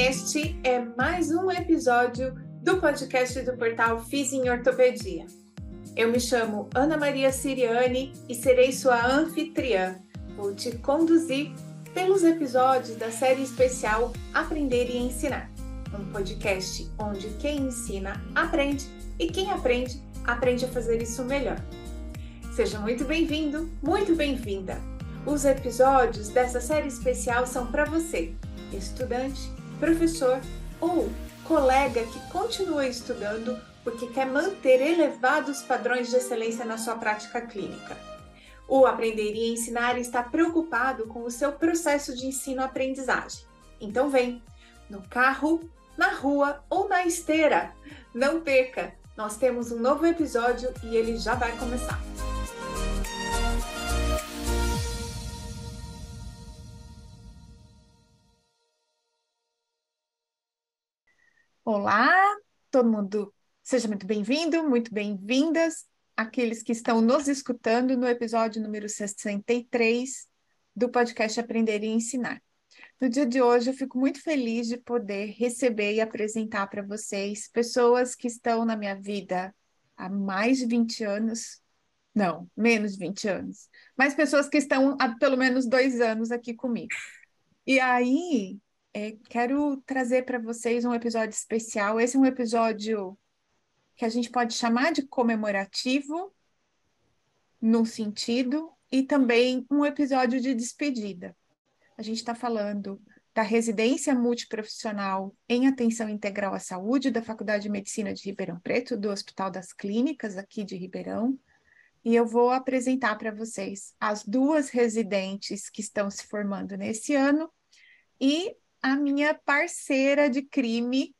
Este é mais um episódio do podcast do portal Fiz em Ortopedia. Eu me chamo Ana Maria Siriani e serei sua anfitriã. Vou te conduzir pelos episódios da série especial Aprender e Ensinar, um podcast onde quem ensina aprende e quem aprende aprende a fazer isso melhor. Seja muito bem-vindo, muito bem-vinda. Os episódios dessa série especial são para você, estudante, professor ou colega que continua estudando porque quer manter elevados padrões de excelência na sua prática clínica. O Aprender e Ensinar está preocupado com o seu processo de ensino-aprendizagem. Então vem, no carro, na rua ou na esteira. Não perca! Nós temos um novo episódio e ele já vai começar. Olá, todo mundo, seja muito bem-vindo, muito bem-vindas, aqueles que estão nos escutando no episódio número 63 do podcast Aprender e Ensinar. No dia de hoje, eu fico muito feliz de poder receber e apresentar para vocês pessoas que estão na minha vida há mais de 20 anos, não, menos de 20 anos, mas pessoas que estão há pelo menos dois anos aqui comigo. E aí, é, quero trazer para vocês um episódio especial. Esse é um episódio que a gente pode chamar de comemorativo, num sentido, e também um episódio de despedida. A gente está falando da residência multiprofissional em atenção integral à saúde da Faculdade de Medicina de Ribeirão Preto, do Hospital das Clínicas aqui de Ribeirão. E eu vou apresentar para vocês as duas residentes que estão se formando nesse ano e a minha parceira de crime,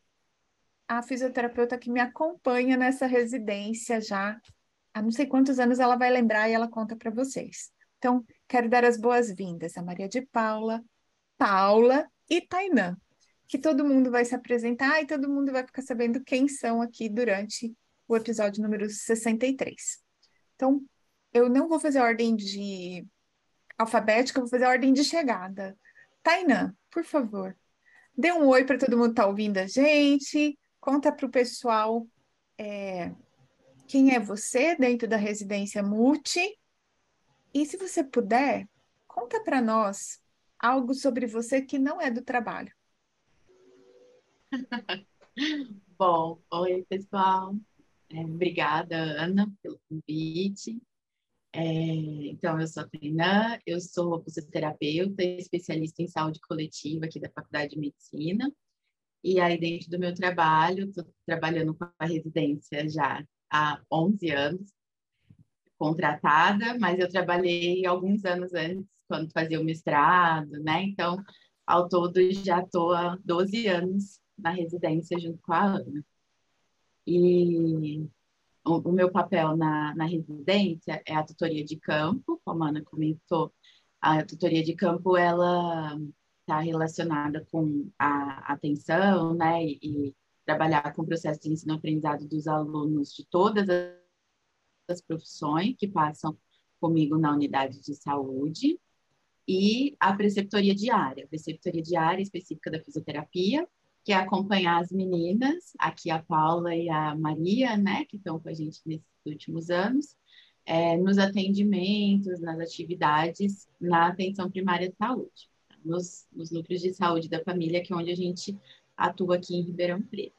a fisioterapeuta que me acompanha nessa residência já há não sei quantos anos ela vai lembrar e ela conta para vocês. Então, quero dar as boas-vindas a Maria de Paula, Paula e Tainã, que todo mundo vai se apresentar e todo mundo vai ficar sabendo quem são aqui durante o episódio número 63. Então, eu não vou fazer ordem de alfabética, eu vou fazer ordem de chegada. Tainã, por favor, dê um oi para todo mundo que está ouvindo a gente, conta para o pessoal é, quem é você dentro da residência multi. E se você puder, conta para nós algo sobre você que não é do trabalho. Bom, oi pessoal, é, obrigada Ana pelo convite. É, então, eu sou a Tainá, eu sou fisioterapeuta, especialista em saúde coletiva aqui da Faculdade de Medicina. E aí, dentro do meu trabalho, estou trabalhando com a residência já há 11 anos, contratada, mas eu trabalhei alguns anos antes, quando fazia o mestrado, né? Então, ao todo, já estou há 12 anos na residência junto com a Ana. E o, meu papel na, na residência é a tutoria de campo, como a Ana comentou, a tutoria de campo ela está relacionada com a atenção, né, e, e trabalhar com o processo de ensino-aprendizado dos alunos de todas as profissões que passam comigo na unidade de saúde e a preceptoria diária, a preceptoria diária específica da fisioterapia, que é acompanhar as meninas, aqui a Paula e a Maria, né, que estão com a gente nesses últimos anos, é, nos atendimentos, nas atividades na atenção primária de saúde, nos, nos núcleos de saúde da família, que é onde a gente atua aqui em Ribeirão Preto.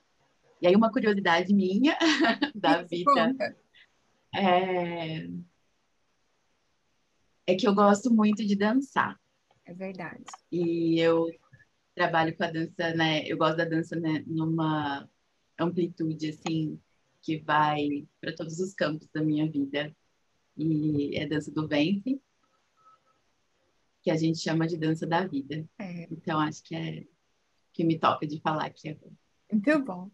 E aí, uma curiosidade minha da vida é, é que eu gosto muito de dançar. É verdade. E eu trabalho com a dança, né? Eu gosto da dança né, numa amplitude assim que vai para todos os campos da minha vida. E é dança do ventre, que a gente chama de dança da vida. É. Então acho que é que me toca de falar aqui agora. Muito bom.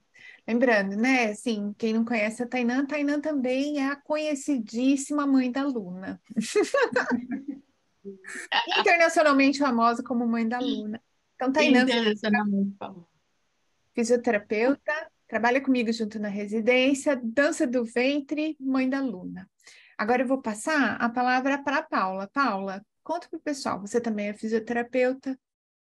Lembrando, né, assim, quem não conhece a Tainã, a Tainã também é a conhecidíssima mãe da Luna. Internacionalmente famosa como mãe da Luna. Então, Tainã, fisioterapeuta, trabalha comigo junto na residência, dança do ventre, mãe da Luna. Agora eu vou passar a palavra para a Paula. Paula, conta para o pessoal, você também é fisioterapeuta,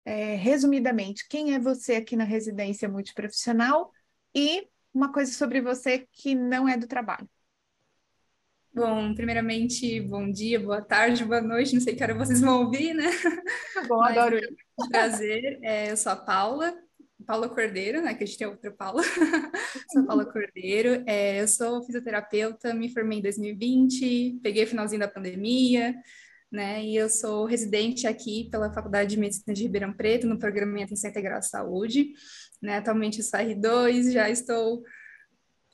é, resumidamente, quem é você aqui na residência multiprofissional e uma coisa sobre você que não é do trabalho. Bom, primeiramente, bom dia, boa tarde, boa noite, não sei que hora vocês vão ouvir, né? Tá bom, Mas, adoro isso. Prazer, é, eu sou a Paula, Paula Cordeiro, né? Que a gente tem outra Paula. sou a Paula Cordeiro, é, eu sou fisioterapeuta, me formei em 2020, peguei o finalzinho da pandemia, né? E eu sou residente aqui pela Faculdade de Medicina de Ribeirão Preto, no programa Atenção Integral à Saúde, né? Atualmente eu sou R2, já estou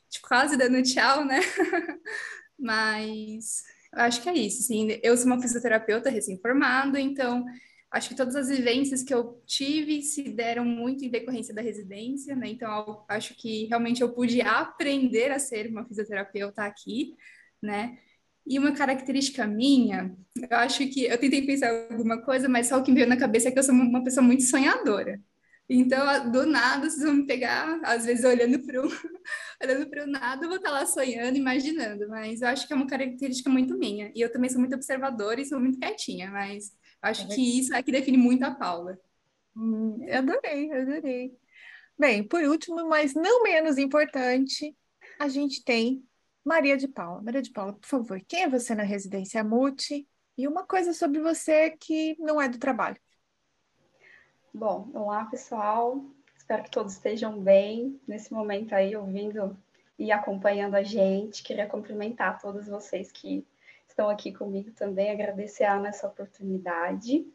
tipo, quase dando tchau, né? Mas acho que é isso, sim. Eu sou uma fisioterapeuta recém-formada, então acho que todas as vivências que eu tive se deram muito em decorrência da residência, né? Então acho que realmente eu pude aprender a ser uma fisioterapeuta aqui, né? E uma característica minha, eu acho que eu tentei pensar alguma coisa, mas só o que me veio na cabeça é que eu sou uma pessoa muito sonhadora. Então, do nada, vocês vão me pegar, às vezes, olhando para o olhando nada, eu vou estar lá sonhando, imaginando. Mas eu acho que é uma característica muito minha. E eu também sou muito observadora e sou muito quietinha, mas acho que isso é que define muito a Paula. Hum, adorei, adorei. Bem, por último, mas não menos importante, a gente tem Maria de Paula. Maria de Paula, por favor, quem é você na residência Multi? E uma coisa sobre você que não é do trabalho. Bom, olá pessoal, espero que todos estejam bem nesse momento aí, ouvindo e acompanhando a gente. Queria cumprimentar todos vocês que estão aqui comigo também, agradecer a Ana essa oportunidade.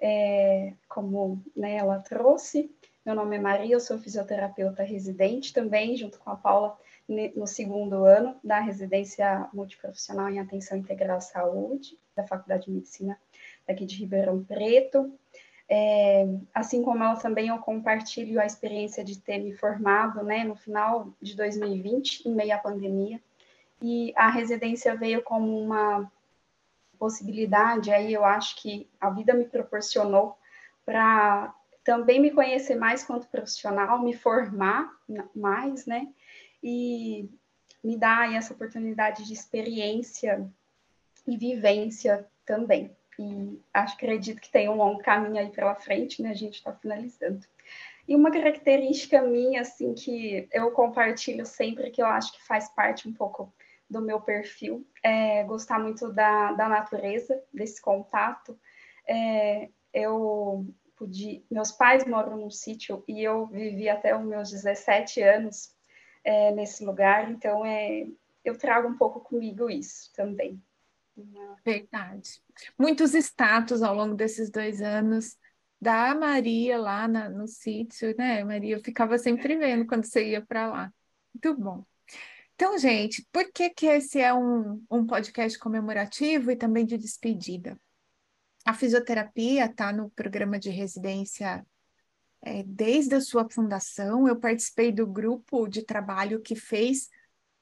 É, como né, ela trouxe, meu nome é Maria, eu sou fisioterapeuta residente também, junto com a Paula, no segundo ano da residência multiprofissional em atenção integral à saúde, da Faculdade de Medicina daqui de Ribeirão Preto. É, assim como ela também, eu compartilho a experiência de ter me formado né, no final de 2020, em meio à pandemia, e a residência veio como uma possibilidade, aí eu acho que a vida me proporcionou para também me conhecer mais quanto profissional, me formar mais, né, e me dar essa oportunidade de experiência e vivência também. E acho, acredito que tem um longo caminho aí pela frente, né? A gente está finalizando. E uma característica minha, assim, que eu compartilho sempre, que eu acho que faz parte um pouco do meu perfil, é gostar muito da, da natureza, desse contato. É, eu pude, meus pais moram num sítio e eu vivi até os meus 17 anos é, nesse lugar, então é, eu trago um pouco comigo isso também. Verdade. Muitos status ao longo desses dois anos da Maria lá na, no sítio, né, Maria? Eu ficava sempre vendo quando você ia para lá. Muito bom. Então, gente, por que, que esse é um, um podcast comemorativo e também de despedida? A fisioterapia está no programa de residência é, desde a sua fundação. Eu participei do grupo de trabalho que fez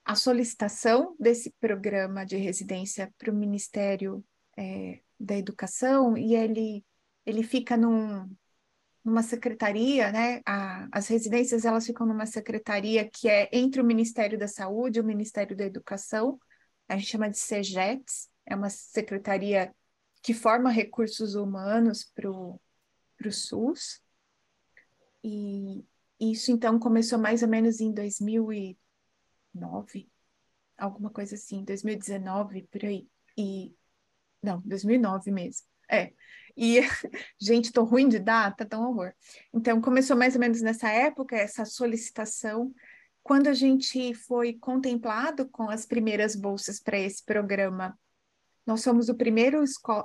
a solicitação desse programa de residência para o Ministério é, da Educação e ele, ele fica num, numa secretaria, né? A, as residências elas ficam numa secretaria que é entre o Ministério da Saúde e o Ministério da Educação, a gente chama de SEGETS, é uma secretaria que forma recursos humanos para o SUS. E isso então começou mais ou menos em 2000 e 2009, alguma coisa assim, 2019, por aí. E não, 2009 mesmo. É. E, gente, tô ruim de data, tão horror. Então, começou mais ou menos nessa época, essa solicitação. Quando a gente foi contemplado com as primeiras bolsas para esse programa, nós somos o primeiro,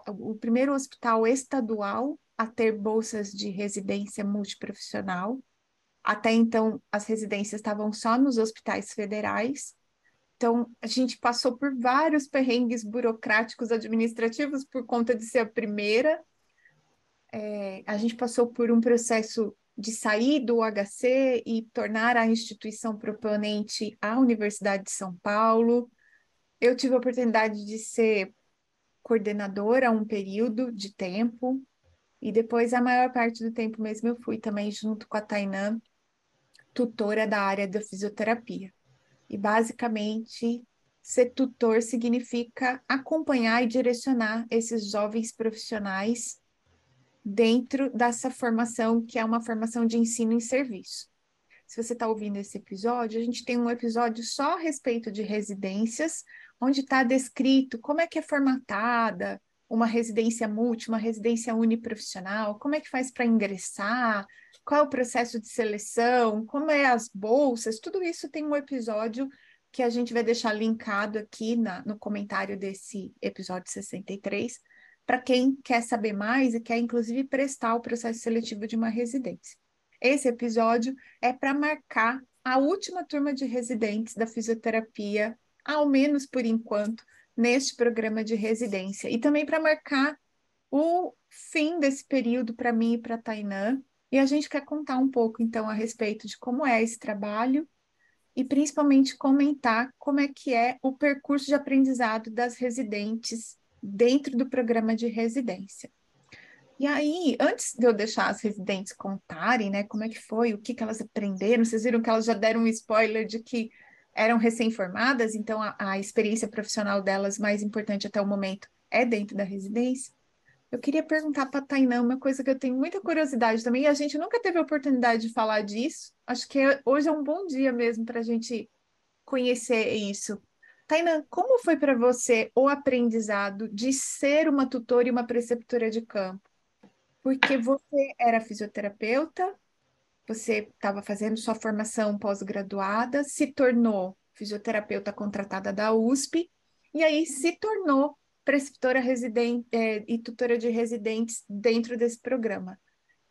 o primeiro hospital estadual a ter bolsas de residência multiprofissional. Até então, as residências estavam só nos hospitais federais. Então, a gente passou por vários perrengues burocráticos administrativos por conta de ser a primeira. É, a gente passou por um processo de sair do HC e tornar a instituição proponente a Universidade de São Paulo. Eu tive a oportunidade de ser coordenadora um período de tempo, e depois a maior parte do tempo mesmo eu fui também junto com a Tainã tutora da área da fisioterapia. E basicamente, ser tutor significa acompanhar e direcionar esses jovens profissionais dentro dessa formação, que é uma formação de ensino em serviço. Se você está ouvindo esse episódio, a gente tem um episódio só a respeito de residências, onde está descrito como é que é formatada uma residência multi, uma residência uniprofissional, como é que faz para ingressar, qual é o processo de seleção, como é as bolsas, tudo isso tem um episódio que a gente vai deixar linkado aqui na, no comentário desse episódio 63, para quem quer saber mais e quer, inclusive, prestar o processo seletivo de uma residência. Esse episódio é para marcar a última turma de residentes da fisioterapia, ao menos por enquanto, neste programa de residência. E também para marcar o fim desse período para mim e para a Tainã. E a gente quer contar um pouco, então, a respeito de como é esse trabalho e principalmente comentar como é que é o percurso de aprendizado das residentes dentro do programa de residência. E aí, antes de eu deixar as residentes contarem, né, como é que foi, o que, que elas aprenderam, vocês viram que elas já deram um spoiler de que eram recém-formadas, então a, a, experiência profissional delas mais importante até o momento é dentro da residência. Eu queria perguntar para a Tainã uma coisa que eu tenho muita curiosidade também, e a gente nunca teve a oportunidade de falar disso. Acho que hoje é um bom dia mesmo para a gente conhecer isso. Tainã, como foi para você o aprendizado de ser uma tutora e uma preceptora de campo? Porque você era fisioterapeuta, você estava fazendo sua formação pós-graduada, se tornou fisioterapeuta contratada da USP, e aí se tornou preceptora residente é, e tutora de residentes dentro desse programa.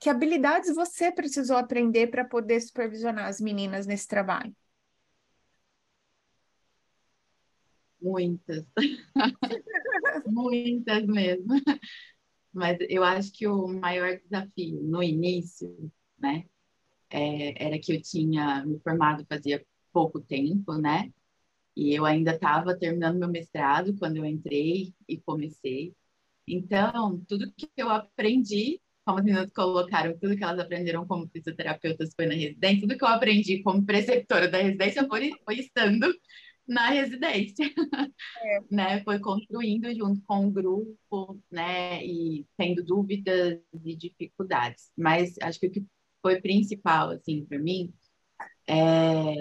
Que habilidades você precisou aprender para poder supervisionar as meninas nesse trabalho? Muitas. Muitas mesmo. Mas eu acho que o maior desafio no início, né, é, era que eu tinha me formado fazia pouco tempo, né? E eu ainda estava terminando meu mestrado quando eu entrei e comecei. Então, tudo que eu aprendi, como as meninas colocaram, tudo que elas aprenderam como fisioterapeutas foi na residência, tudo que eu aprendi como preceptora da residência foi, foi estando na residência, é. né? Foi construindo junto com o grupo, né? E tendo dúvidas e dificuldades. Mas acho que o que foi principal, assim, para mim, é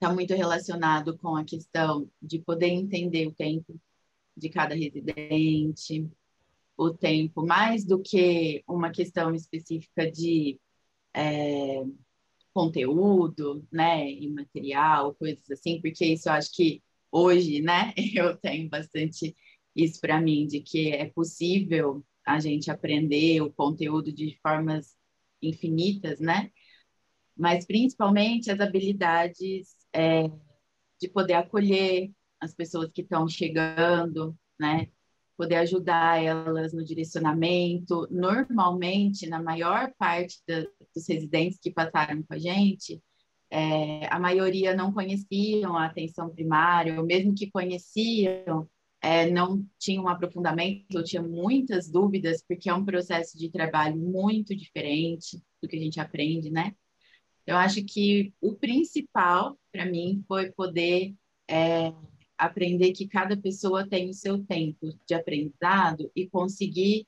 está muito relacionado com a questão de poder entender o tempo de cada residente, o tempo, mais do que uma questão específica de é, conteúdo, né, e material, coisas assim, porque isso eu acho que hoje, né, eu tenho bastante isso para mim, de que é possível a gente aprender o conteúdo de formas infinitas, né, mas principalmente as habilidades é, de poder acolher as pessoas que estão chegando, né, poder ajudar elas no direcionamento. Normalmente, na maior parte da, dos residentes que passaram com a gente, é, a maioria não conheciam a atenção primária, ou mesmo que conheciam, é, não tinham um aprofundamento, ou tinham muitas dúvidas, porque é um processo de trabalho muito diferente do que a gente aprende, né? Eu acho que o principal para mim foi poder é, aprender que cada pessoa tem o seu tempo de aprendizado e conseguir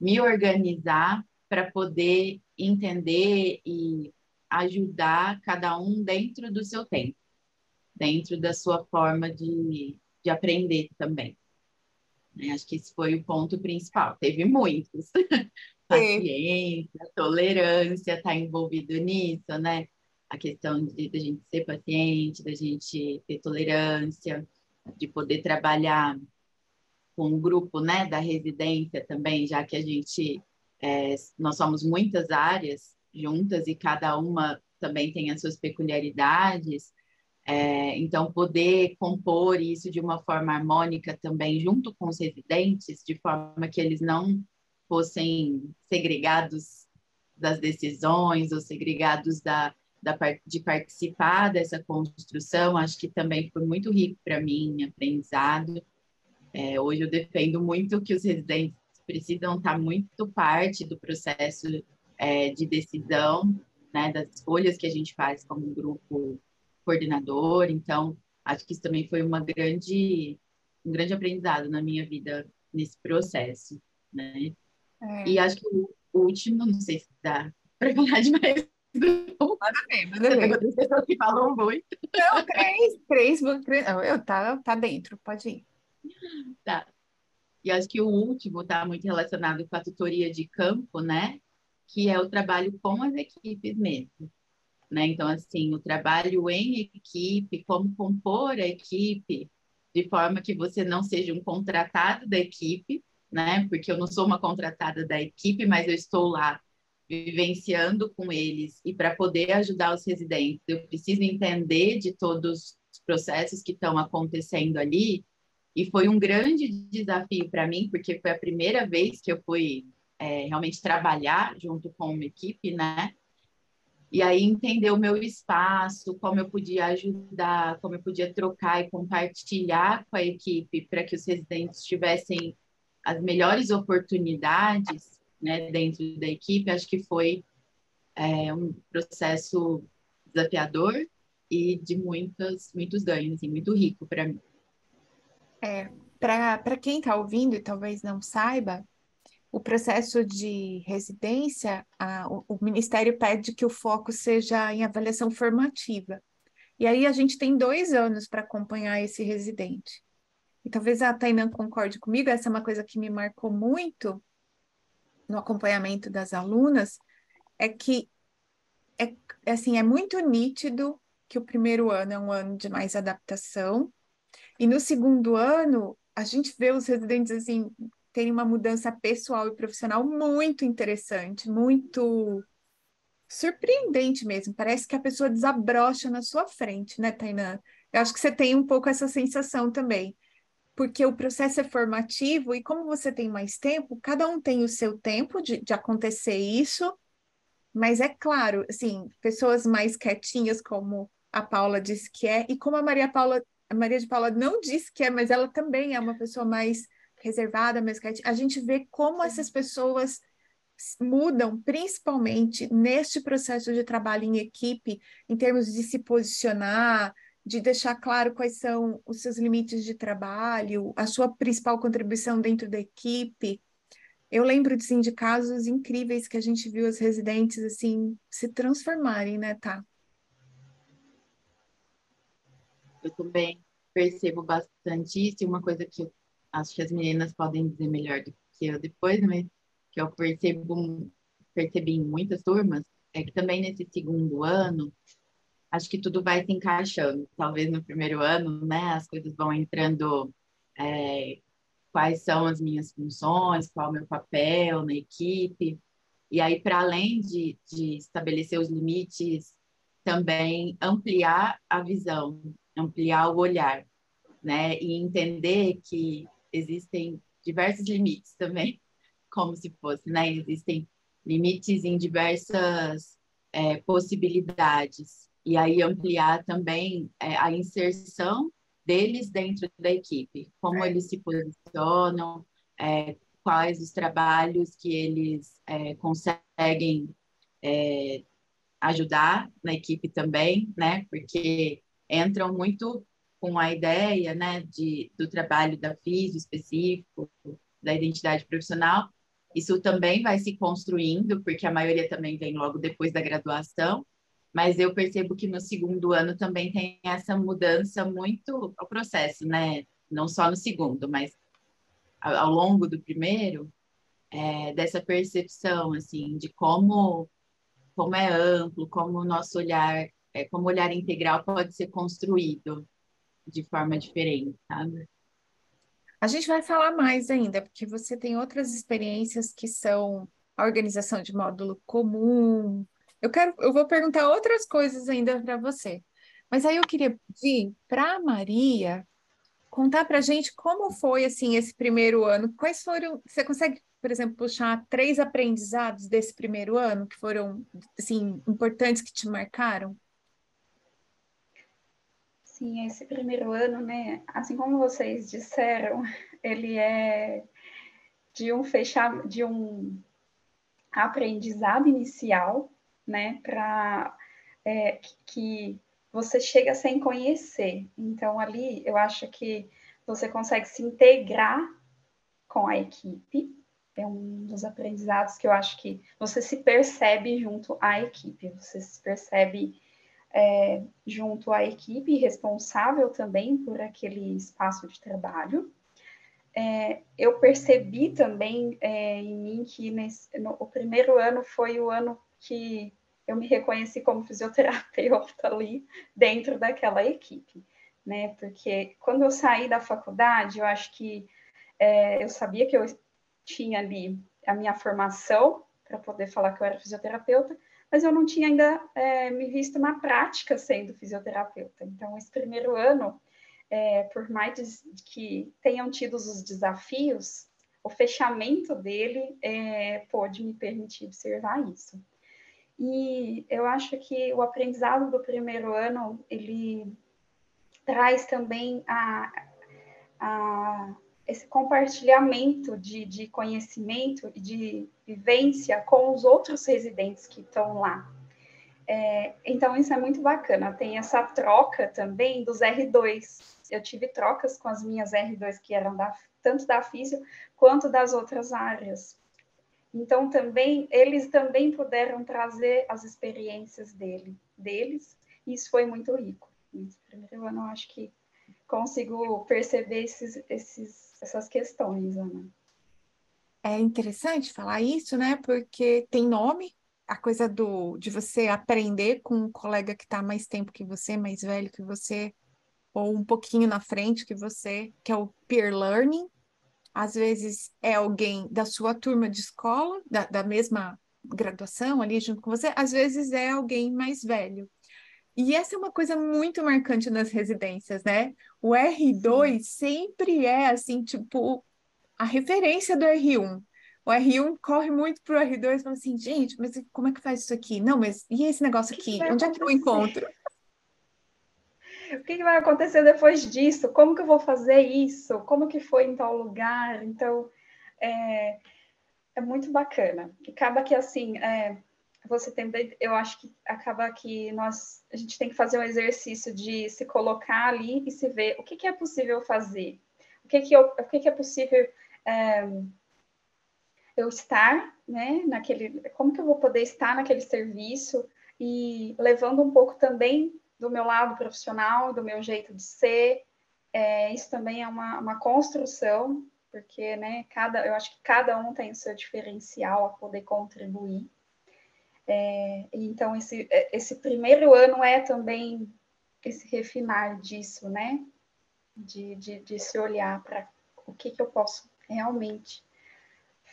me organizar para poder entender e ajudar cada um dentro do seu tempo, dentro da sua forma de, de aprender também. Acho que esse foi o ponto principal. Teve muitos. Paciência, tolerância, está envolvido nisso, né? A questão de, de a gente ser paciente, da gente ter tolerância, de poder trabalhar com o grupo né, da residência também, já que a gente, é, nós somos muitas áreas juntas e cada uma também tem as suas peculiaridades, é, então poder compor isso de uma forma harmônica também junto com os residentes, de forma que eles não fossem segregados das decisões ou segregados da, da, de participar dessa construção, acho que também foi muito rico para mim, aprendizado. É, hoje eu defendo muito que os residentes precisam estar muito parte do processo é, de decisão, né, das escolhas que a gente faz como grupo coordenador. Então, acho que isso também foi uma grande, um grande aprendizado na minha vida nesse processo, né? É. E acho que o último, não sei se dá para falar demais. Manda ver, manda ver. pessoas que falam muito. Não, três, três, três. Eu, tá, tá dentro, pode ir. Tá. E acho que o último está muito relacionado com a tutoria de campo, né? Que é o trabalho com as equipes mesmo. Né? Então, assim, o trabalho em equipe, como compor a equipe, de forma que você não seja um contratado da equipe, né? Porque eu não sou uma contratada da equipe, mas eu estou lá vivenciando com eles e para poder ajudar os residentes, eu preciso entender de todos os processos que estão acontecendo ali. E foi um grande desafio para mim, porque foi a primeira vez que eu fui é, realmente trabalhar junto com uma equipe, né? E aí entender o meu espaço, como eu podia ajudar, como eu podia trocar e compartilhar com a equipe para que os residentes tivessem as melhores oportunidades né, dentro da equipe, acho que foi é, um processo desafiador e de muitos, muitos ganhos, assim, muito rico para mim. É, para quem está ouvindo e talvez não saiba, o processo de residência, a, o, o, Ministério pede que o foco seja em avaliação formativa. E aí a gente tem dois anos para acompanhar esse residente. E talvez a Tainan concorde comigo, essa é uma coisa que me marcou muito no acompanhamento das alunas, é que é, assim, é muito nítido que o primeiro ano é um ano de mais adaptação, e no segundo ano a gente vê os residentes assim terem uma mudança pessoal e profissional muito interessante, muito surpreendente mesmo. Parece que a pessoa desabrocha na sua frente, né, Tainan? Eu acho que você tem um pouco essa sensação também porque o processo é formativo e como você tem mais tempo, cada um tem o seu tempo de, de acontecer isso, mas é claro, assim, pessoas mais quietinhas, como a Paula disse que é, e como a Maria Paula, a Maria de Paula não disse que é, mas ela também é uma pessoa mais reservada, mais quietinha, a gente vê como essas pessoas mudam, principalmente neste processo de trabalho em equipe, em termos de se posicionar, de deixar claro quais são os seus limites de trabalho, a sua principal contribuição dentro da equipe. Eu lembro assim, de casos incríveis que a gente viu os residentes assim se transformarem, né, tá? Eu também percebo bastante isso, uma coisa que eu acho que as meninas podem dizer melhor do que eu depois, mas que eu percebo percebi em muitas turmas é que também nesse segundo ano acho que tudo vai se encaixando. Talvez no primeiro ano, né, as coisas vão entrando. É, quais são as minhas funções, qual é o meu papel na equipe. E aí, para além de, de estabelecer os limites, também ampliar a visão, ampliar o olhar, né? E entender que existem diversos limites também, como se fosse, né? Existem limites em diversas é, possibilidades e aí ampliar também é, a inserção deles dentro da equipe, como eles se posicionam, é, quais os trabalhos que eles é, conseguem é, ajudar na equipe também, né? Porque entram muito com a ideia, né, de, do trabalho da FIS específico, da identidade profissional. Isso também vai se construindo, porque a maioria também vem logo depois da graduação, mas eu percebo que no segundo ano também tem essa mudança muito ao processo, né? Não só no segundo, mas ao longo do primeiro, é, dessa percepção, assim, de como, como é amplo, como o nosso olhar, é, como o olhar integral pode ser construído de forma diferente, sabe? A gente vai falar mais ainda, porque você tem outras experiências que são a organização de módulo comum, eu quero, eu vou perguntar outras coisas ainda para você. Mas aí eu queria pedir para Maria contar para gente como foi assim esse primeiro ano. Quais foram? Você consegue, por exemplo, puxar três aprendizados desse primeiro ano que foram assim importantes que te marcaram? Sim, esse primeiro ano, né? Assim como vocês disseram, ele é de um fechar, de um aprendizado inicial né? Para é, que você chega sem conhecer. Então, ali eu acho que você consegue se integrar com a equipe, é um dos aprendizados que eu acho que você se percebe junto à equipe, você se percebe é, junto à equipe responsável também por aquele espaço de trabalho. É, eu percebi também é, em mim que nesse, no, o primeiro ano foi o ano que eu me reconheci como fisioterapeuta ali dentro daquela equipe, né? Porque quando eu saí da faculdade, eu acho que é, eu sabia que eu tinha ali a minha formação para poder falar que eu era fisioterapeuta, mas eu não tinha ainda é, me visto na prática sendo fisioterapeuta. Então, esse primeiro ano, é, por mais que tenham tido os desafios, o fechamento dele é, pôde me permitir observar isso. E eu acho que o aprendizado do primeiro ano, ele traz também a, a esse compartilhamento de, de conhecimento e de vivência com os outros residentes que estão lá. É, então, isso é muito bacana. Tem essa troca também dos R2. Eu tive trocas com as minhas R2 que eram da, tanto da física quanto das outras áreas. Então, também, eles também puderam trazer as experiências dele, deles, e isso foi muito rico. Nesse primeiro ano, eu acho que consigo perceber esses, esses essas questões, Ana. É interessante falar isso, né? Porque tem nome, a coisa do de você aprender com um colega que está mais tempo que você, mais velho que você, ou um pouquinho na frente que você, que é o peer learning. Às vezes é alguém da sua turma de escola, da, da mesma graduação ali junto com você, às vezes é alguém mais velho. E essa é uma coisa muito marcante nas residências, né? O R2 sempre é assim, tipo, a referência do R1. O R1 corre muito pro R2 e fala assim, gente, mas como é que faz isso aqui? Não, mas e esse negócio aqui? Onde é que eu encontro? O que, vai acontecer depois disso? Como que eu vou fazer isso? Como que foi em tal lugar? Então, é, é muito bacana. Acaba que, assim, é, você tem, eu acho que acaba que nós, a gente tem que fazer um exercício de se colocar ali e se ver o que, que é possível fazer, o que, que, eu, o que, que é possível é, eu estar, né, naquele, como que eu vou poder estar naquele serviço e levando um pouco também do meu lado profissional, do meu jeito de ser, é, isso também é uma, uma construção, porque, né, cada, eu acho que cada um tem o seu diferencial a poder contribuir, é, então, esse, é, esse primeiro ano é também esse refinar disso, né? De, de, de se olhar para o que, que eu posso realmente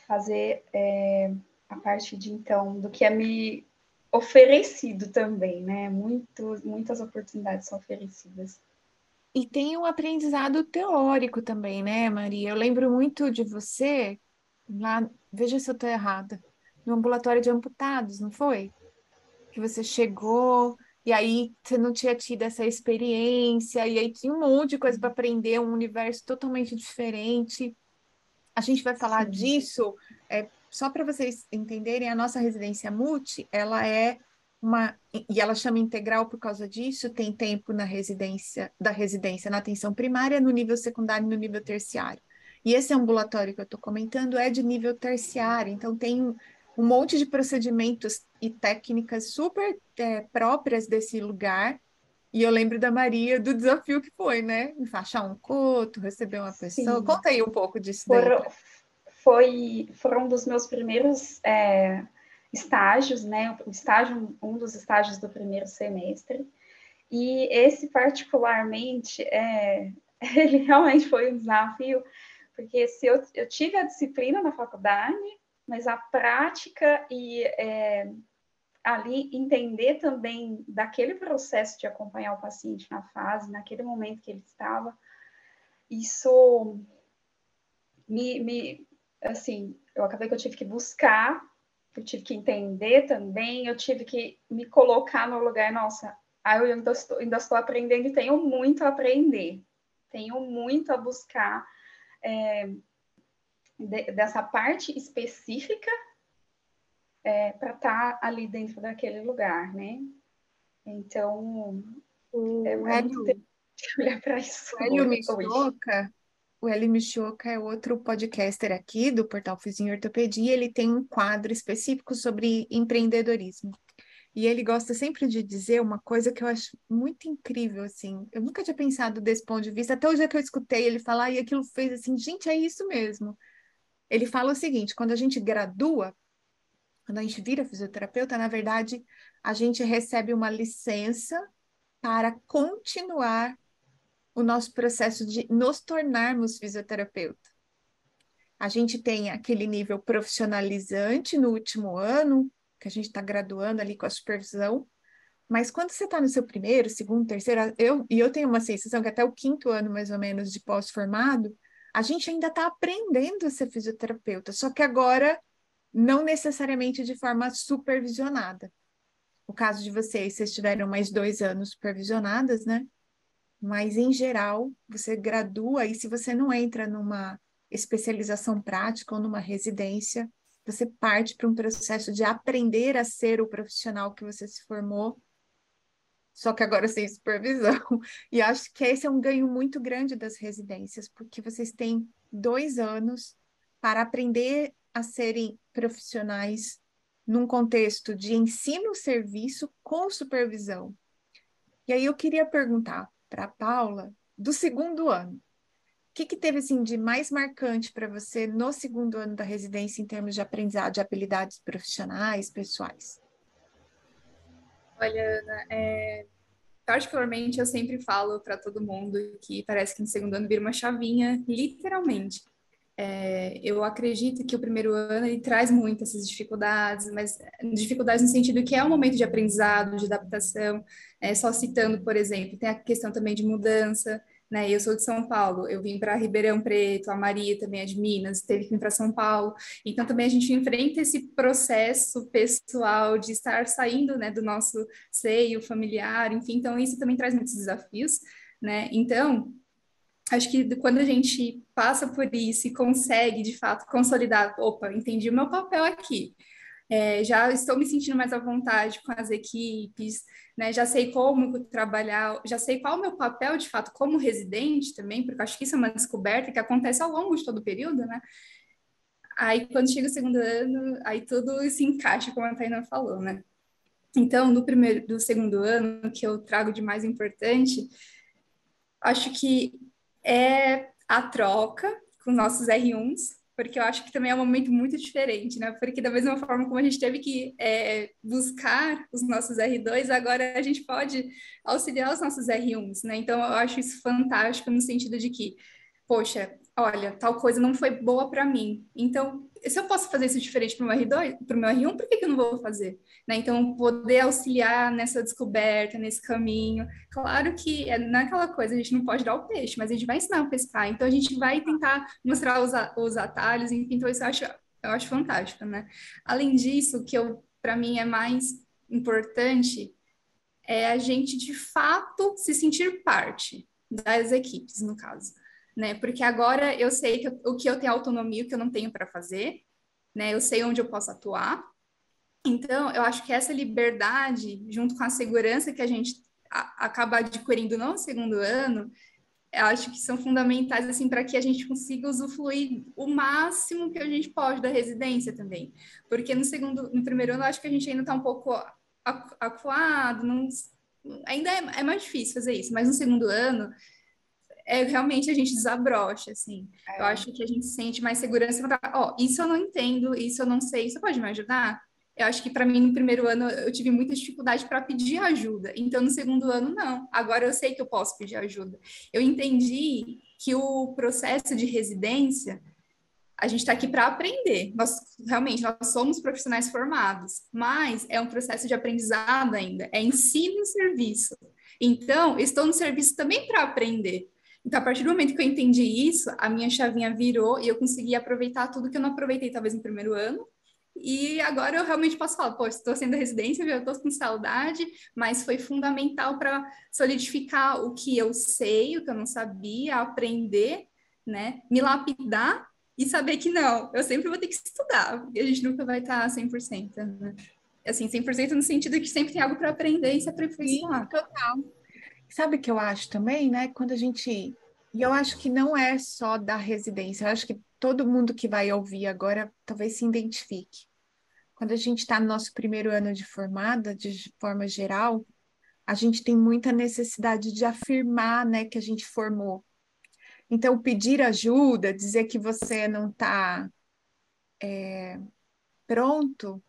fazer é, a partir de então, do que é me oferecido também, né? Muito, muitas oportunidades são oferecidas. E tem um aprendizado teórico também, né, Maria? Eu lembro muito de você, lá, veja se eu estou errada, no ambulatório de amputados, não foi? Que você chegou e aí você não tinha tido essa experiência, e aí tinha um monte de coisa para aprender, um universo totalmente diferente. A gente vai falar Sim. disso, é, só para vocês entenderem, a nossa residência multi, ela é uma, e ela chama integral por causa disso, tem tempo na residência, da residência na atenção primária, no nível secundário e no nível terciário. E esse ambulatório que eu estou comentando é de nível terciário, então tem um monte de procedimentos e técnicas super é, próprias desse lugar. E eu lembro da Maria do desafio que foi, né? Enfaixar um coto, receber uma pessoa. Sim. Conta aí um pouco disso. Foram, foi, foram um dos meus primeiros é, estágios, né? O estágio, um dos estágios do primeiro semestre. E esse particularmente, é, ele realmente foi um desafio, porque se eu, eu tive a disciplina na faculdade, mas a prática e é, ali entender também daquele processo de acompanhar o paciente na fase, naquele momento que ele estava, isso me, me assim, eu acabei que eu tive que buscar, eu tive que entender também, eu tive que me colocar no lugar, nossa, aí eu ainda estou, ainda estou aprendendo e tenho muito a aprender, tenho muito a buscar é, de, dessa parte específica é, para estar tá ali dentro daquele lugar, né? Então, é Hélio, olhar para isso. O Hélio Mistoca, o Eli Michoca é outro podcaster aqui do Portal Fizinho Ortopedia, ele tem um quadro específico sobre empreendedorismo. E ele gosta sempre de dizer uma coisa que eu acho muito incrível, assim. Eu nunca tinha pensado desse ponto de vista, até o dia que eu escutei ele falar, e aquilo fez assim, gente, é isso mesmo. Ele fala o seguinte: quando a gente gradua, quando a gente vira fisioterapeuta, na verdade, a gente recebe uma licença para continuar o nosso processo de nos tornarmos fisioterapeuta. A gente tem aquele nível profissionalizante no último ano, que a gente está graduando ali com a supervisão, mas quando você está no seu primeiro, segundo, terceiro, eu, e eu tenho uma sensação que até o quinto ano, mais ou menos, de pós-formado, a gente ainda está aprendendo a ser fisioterapeuta, só que agora não necessariamente de forma supervisionada. O caso de vocês, vocês tiveram mais dois anos supervisionadas, né? Mas, em geral, você gradua e se você não entra numa especialização prática ou numa residência, você parte para um processo de aprender a ser o profissional que você se formou, só que agora sem supervisão. E acho que esse é um ganho muito grande das residências, porque vocês têm dois anos para aprender a serem profissionais num contexto de ensino-serviço com supervisão. E aí eu queria perguntar para a Paula do segundo ano que, que teve assim de mais marcante para você no segundo ano da residência em termos de aprendizado, de habilidades profissionais, pessoais? Olha, Ana, é, particularmente eu sempre falo para todo mundo que parece que no segundo ano vira uma chavinha, literalmente. É, eu acredito que o primeiro ano ele traz muitas essas dificuldades, mas dificuldades no sentido que é um momento de aprendizado, de adaptação. É, só citando, por exemplo, tem a questão também de mudança né? Eu sou de São Paulo, eu vim para Ribeirão Preto, a Maria também é de Minas, teve que vir para São Paulo. Então também a gente enfrenta esse processo pessoal de estar saindo, né, do nosso seio familiar, enfim, então isso também traz muitos desafios, né? Então, acho que quando a gente passa por isso e consegue, de fato, consolidar, opa, entendi o meu papel aqui, é, já estou me sentindo mais à vontade com as equipes, né? Já sei como trabalhar, já sei qual é o meu papel de fato como residente também, porque acho que isso é uma descoberta que acontece ao longo de todo o período, né? Aí quando chega o segundo ano, aí tudo se encaixa, como a Tainá falou, né? Então, no primeiro, do segundo ano, que eu trago de mais importante, acho que é a troca com nossos R1s, porque eu acho que também é um momento muito diferente, né? Porque da mesma forma como a gente teve que é, buscar os nossos R2, agora a gente pode auxiliar os nossos R1s, né? Então eu acho isso fantástico no sentido de que, poxa, olha, tal coisa não foi boa para mim. Então, se eu posso fazer isso diferente para o meu R2, para o meu R1, por que, que eu não vou fazer? Né? Então, poder auxiliar nessa descoberta, nesse caminho. Claro que é naquela coisa, a gente não pode dar o peixe, mas a gente vai ensinar a pescar. Então, a gente vai tentar mostrar os, os atalhos, então isso eu acho, eu acho fantástico, né? Além disso, que eu, para mim é mais importante é a gente, de fato, se sentir parte das equipes, no caso né? Porque agora eu sei que eu, o que eu tenho autonomia, o que eu não tenho para fazer, né? Eu sei onde eu posso atuar. Então, eu acho que essa liberdade, junto com a segurança que a gente a, acaba adquirindo no segundo ano, eu acho que são fundamentais assim para que a gente consiga usufruir o máximo que a gente pode da residência também. Porque no segundo, no primeiro ano, eu acho que a gente ainda está um pouco acuado, não, ainda é, é mais difícil fazer isso, mas no segundo ano é realmente a gente desabrocha, assim. É. Eu acho que a gente sente mais segurança ó, oh, isso eu não entendo, isso eu não sei, isso pode me ajudar? Eu acho que para mim no primeiro ano eu tive muita dificuldade para pedir ajuda. Então no segundo ano não. Agora eu sei que eu posso pedir ajuda. Eu entendi que o processo de residência a gente está aqui para aprender. Nós realmente nós somos profissionais formados, mas é um processo de aprendizado ainda. É ensino e serviço. Então, estou no serviço também para aprender. Então, a partir do momento que eu entendi isso, a minha chavinha virou e eu consegui aproveitar tudo que eu não aproveitei, talvez, no primeiro ano. E agora eu realmente posso falar, pô, estou sendo residência, eu estou com saudade, mas foi fundamental para solidificar o que eu sei, o que eu não sabia, aprender, né? Me lapidar e saber que não, eu sempre vou ter que estudar, porque a gente nunca vai estar 100%, né? Assim, 100% no sentido que sempre tem algo para aprender e se aperfeiçoar. Total. Sabe o que eu acho também, né? Quando a gente E eu acho que não é só da residência, eu acho que todo mundo que vai ouvir agora talvez se identifique. Quando a gente está no nosso primeiro ano de formada, de forma geral, a gente tem muita necessidade de afirmar né, que a gente formou. Então, pedir ajuda, dizer que você não está é, pronto,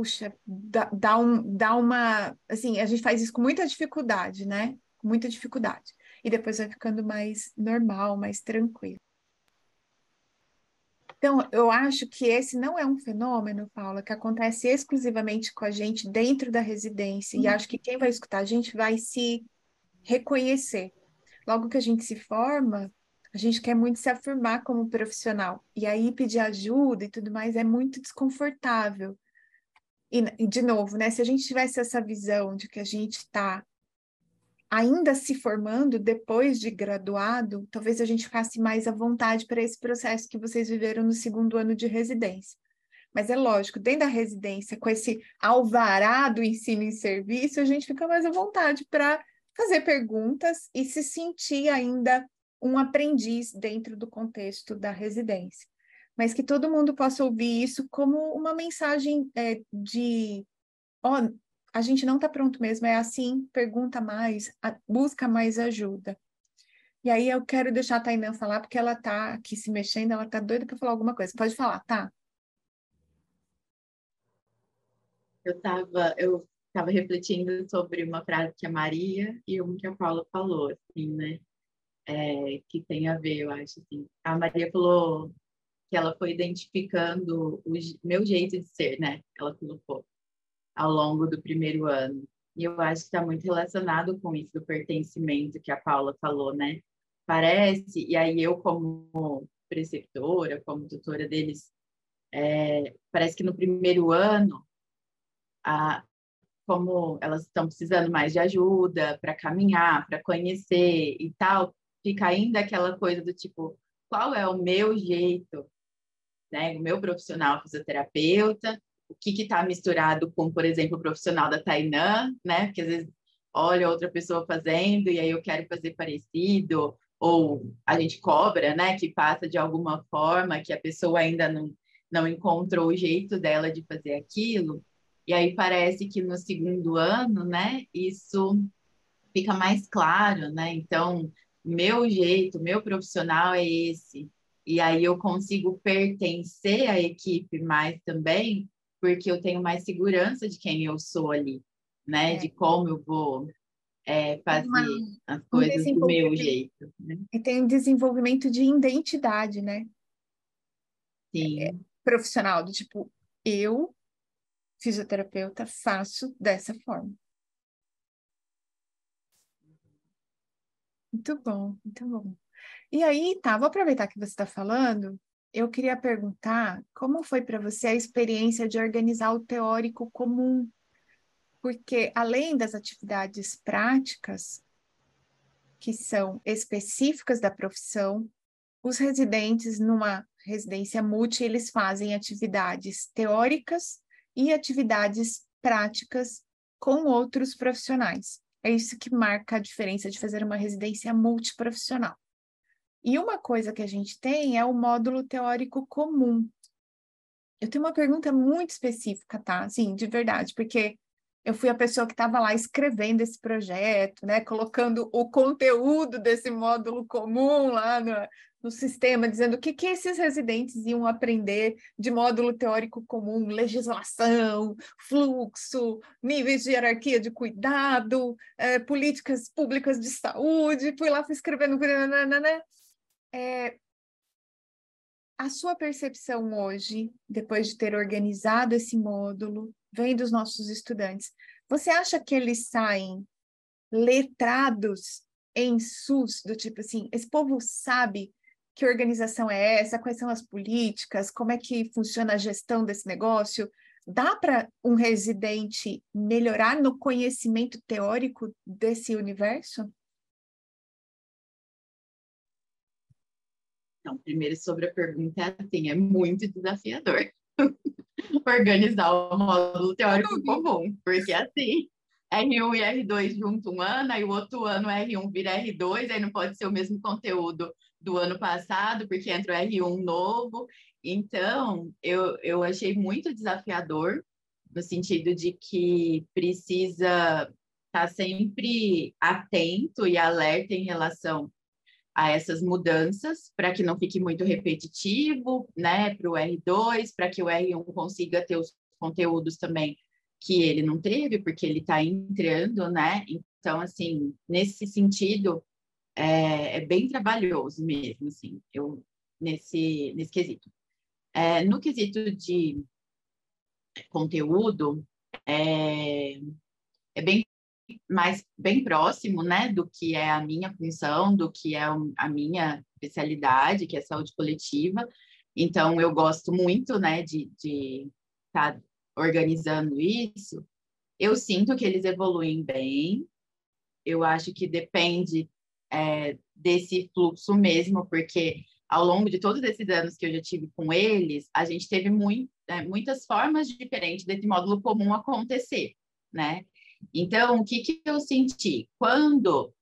puxa, dá, dá, um, dá uma. Assim, a gente faz isso com muita dificuldade, né? Com muita dificuldade. E depois vai ficando mais normal, mais tranquilo. Então, eu acho que esse não é um fenômeno, Paula, que acontece exclusivamente com a gente dentro da residência. Uhum. E acho que quem vai escutar a gente vai se reconhecer. Logo que a gente se forma, a gente quer muito se afirmar como profissional. E aí pedir ajuda e tudo mais é muito desconfortável. E, de novo, né? Se a gente tivesse essa visão de que a gente está ainda se formando depois de graduado, talvez a gente ficasse mais à vontade para esse processo que vocês viveram no segundo ano de residência. Mas é lógico, dentro da residência, com esse alvará do ensino em serviço, a gente fica mais à vontade para fazer perguntas e se sentir ainda um aprendiz dentro do contexto da residência. Mas que todo mundo possa ouvir isso como uma mensagem é, de: ó, a gente não está pronto mesmo, é assim, pergunta mais, busca mais ajuda. E aí eu quero deixar a Tainã falar, porque ela está aqui se mexendo, ela está doida para falar alguma coisa. Pode falar, tá? Eu estava eu tava refletindo sobre uma frase que a Maria e uma que a Paula falou, assim, né? É, que tem a ver, eu acho, assim. A Maria falou que ela foi identificando o meu jeito de ser, né? Ela colocou ao longo do primeiro ano. E eu acho que está muito relacionado com isso do pertencimento que a Paula falou, né? Parece, e aí eu como preceptora, como tutora deles, é, parece que no primeiro ano, a, como elas estão precisando mais de ajuda para caminhar, para conhecer e tal, fica ainda aquela coisa do tipo, qual é o meu jeito, né? O meu profissional fisioterapeuta, o que está misturado com, por exemplo, o profissional da Tainã, né? Porque às vezes olha outra pessoa fazendo e aí eu quero fazer parecido, ou a gente cobra, né? Que passa de alguma forma que a pessoa ainda não, não encontrou o jeito dela de fazer aquilo. E aí parece que no segundo ano, né? Isso fica mais claro, né? Então, meu jeito, meu profissional é esse. E aí eu consigo pertencer à equipe mais também, porque eu tenho mais segurança de quem eu sou ali, né? É. De como eu vou é, fazer Uma, as coisas um do meu jeito. Né? E tem um desenvolvimento de identidade, né? Sim. É, profissional, do tipo, eu, fisioterapeuta, faço dessa forma. Muito bom, muito bom. E aí, tá, vou aproveitar que você está falando eu queria perguntar como foi para você a experiência de organizar o teórico comum? Porque além das atividades práticas, que são específicas da profissão, os residentes numa residência multi, eles fazem atividades teóricas e atividades práticas com outros profissionais. É isso que marca a diferença de fazer uma residência multiprofissional. E uma coisa que a gente tem é o módulo teórico comum. Eu tenho uma pergunta muito específica, tá? Assim, de verdade, porque eu fui a pessoa que estava lá escrevendo esse projeto, né? Colocando o conteúdo desse módulo comum lá no, no sistema, dizendo o que, que esses residentes iam aprender de módulo teórico comum, legislação, fluxo, níveis de hierarquia de cuidado, é, políticas públicas de saúde. Fui lá, fui escrevendo. Né? É, a sua percepção hoje, depois de ter organizado esse módulo, vem dos nossos estudantes, você acha que eles saem letrados em SUS, do tipo assim, esse povo sabe que organização é essa, quais são as políticas, como é que funciona a gestão desse negócio? Dá para um residente melhorar no conhecimento teórico desse universo? Então, primeiro sobre a pergunta é assim, é muito desafiador organizar o módulo teórico comum, porque assim, R1 e R2 junto um ano, aí o outro ano R1 vira R2, aí não pode ser o mesmo conteúdo do ano passado, porque entra o R1 novo. Então, eu, eu achei muito desafiador, no sentido de que precisa estar tá sempre atento e alerta em relação a essas mudanças, para que não fique muito repetitivo, né, para o R2, para que o R1 consiga ter os conteúdos também que ele não teve, porque ele está entrando, né? Então, assim, nesse sentido, é, é, bem trabalhoso mesmo, assim, eu, nesse, nesse quesito. É, no quesito de conteúdo, é, é bem mais bem próximo, né, do que é a minha função, do que é a minha especialidade, que é saúde coletiva. Então, eu gosto muito, né, de estar tá organizando isso. Eu sinto que eles evoluem bem. Eu acho que depende é, desse fluxo mesmo, porque ao longo de todos esses anos que eu já tive com eles, a gente teve muito, é, muitas formas diferentes desse módulo comum acontecer, né? Então, o que, que eu senti? Quando,